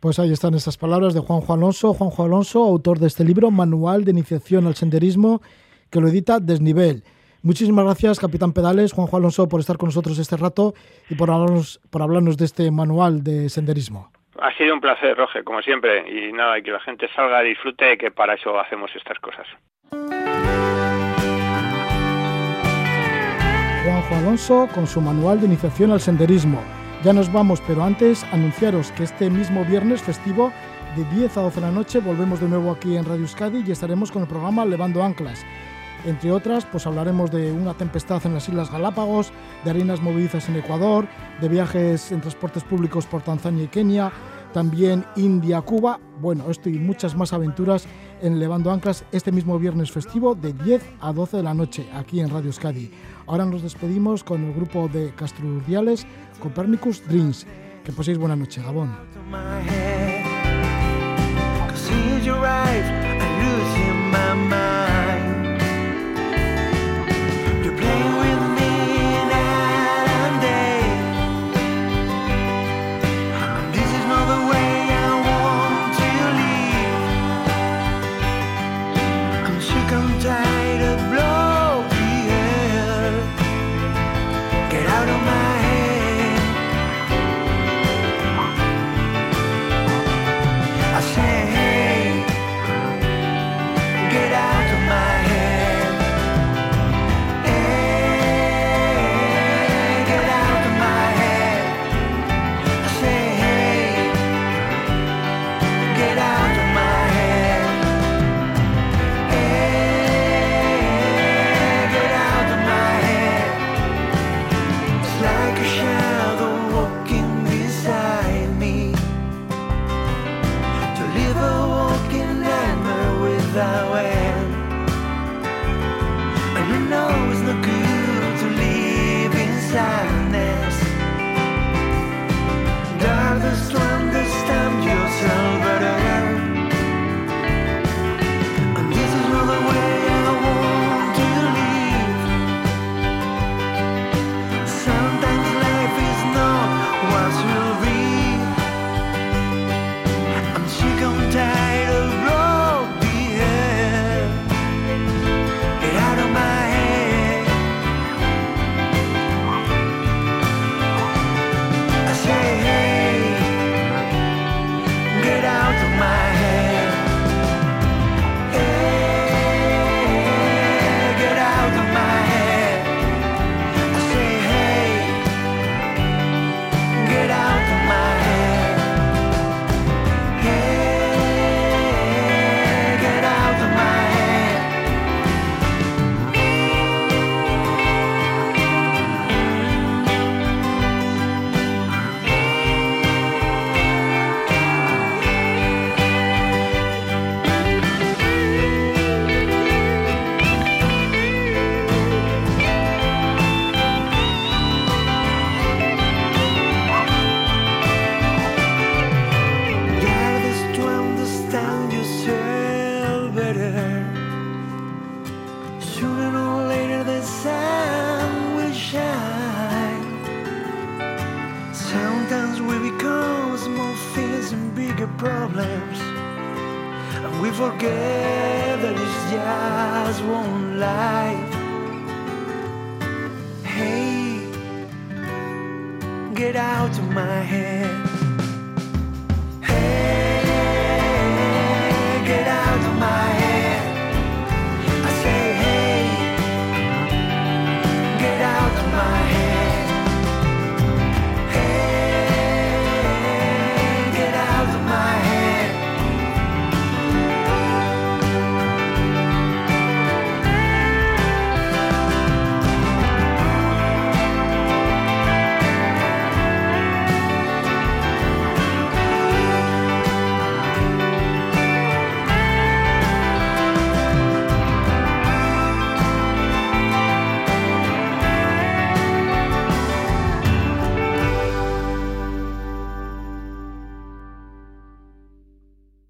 Speaker 1: Pues ahí están estas palabras de Juanjo Alonso. Juanjo Alonso, autor de este libro, Manual de Iniciación al Senderismo, que lo edita Desnivel. Muchísimas gracias, Capitán Pedales, Juanjo Alonso, por estar con nosotros este rato y por hablarnos, por hablarnos de este manual de senderismo.
Speaker 8: Ha sido un placer, Roge, como siempre, y nada, que la gente salga, disfrute, que para eso hacemos estas cosas.
Speaker 1: Juanjo Alonso con su manual de iniciación al senderismo. Ya nos vamos, pero antes anunciaros que este mismo viernes festivo de 10 a 12 de la noche volvemos de nuevo aquí en Radio Euskadi y estaremos con el programa Levando Anclas. Entre otras, pues hablaremos de una tempestad en las Islas Galápagos, de arenas movedizas en Ecuador, de viajes en transportes públicos por Tanzania y Kenia, también India, Cuba. Bueno, esto y muchas más aventuras en Levando Anclas este mismo viernes festivo de 10 a 12 de la noche aquí en Radio Euskadi. Ahora nos despedimos con el grupo de Castrurdiales Copernicus Dreams. Que paséis buena noche, Gabón.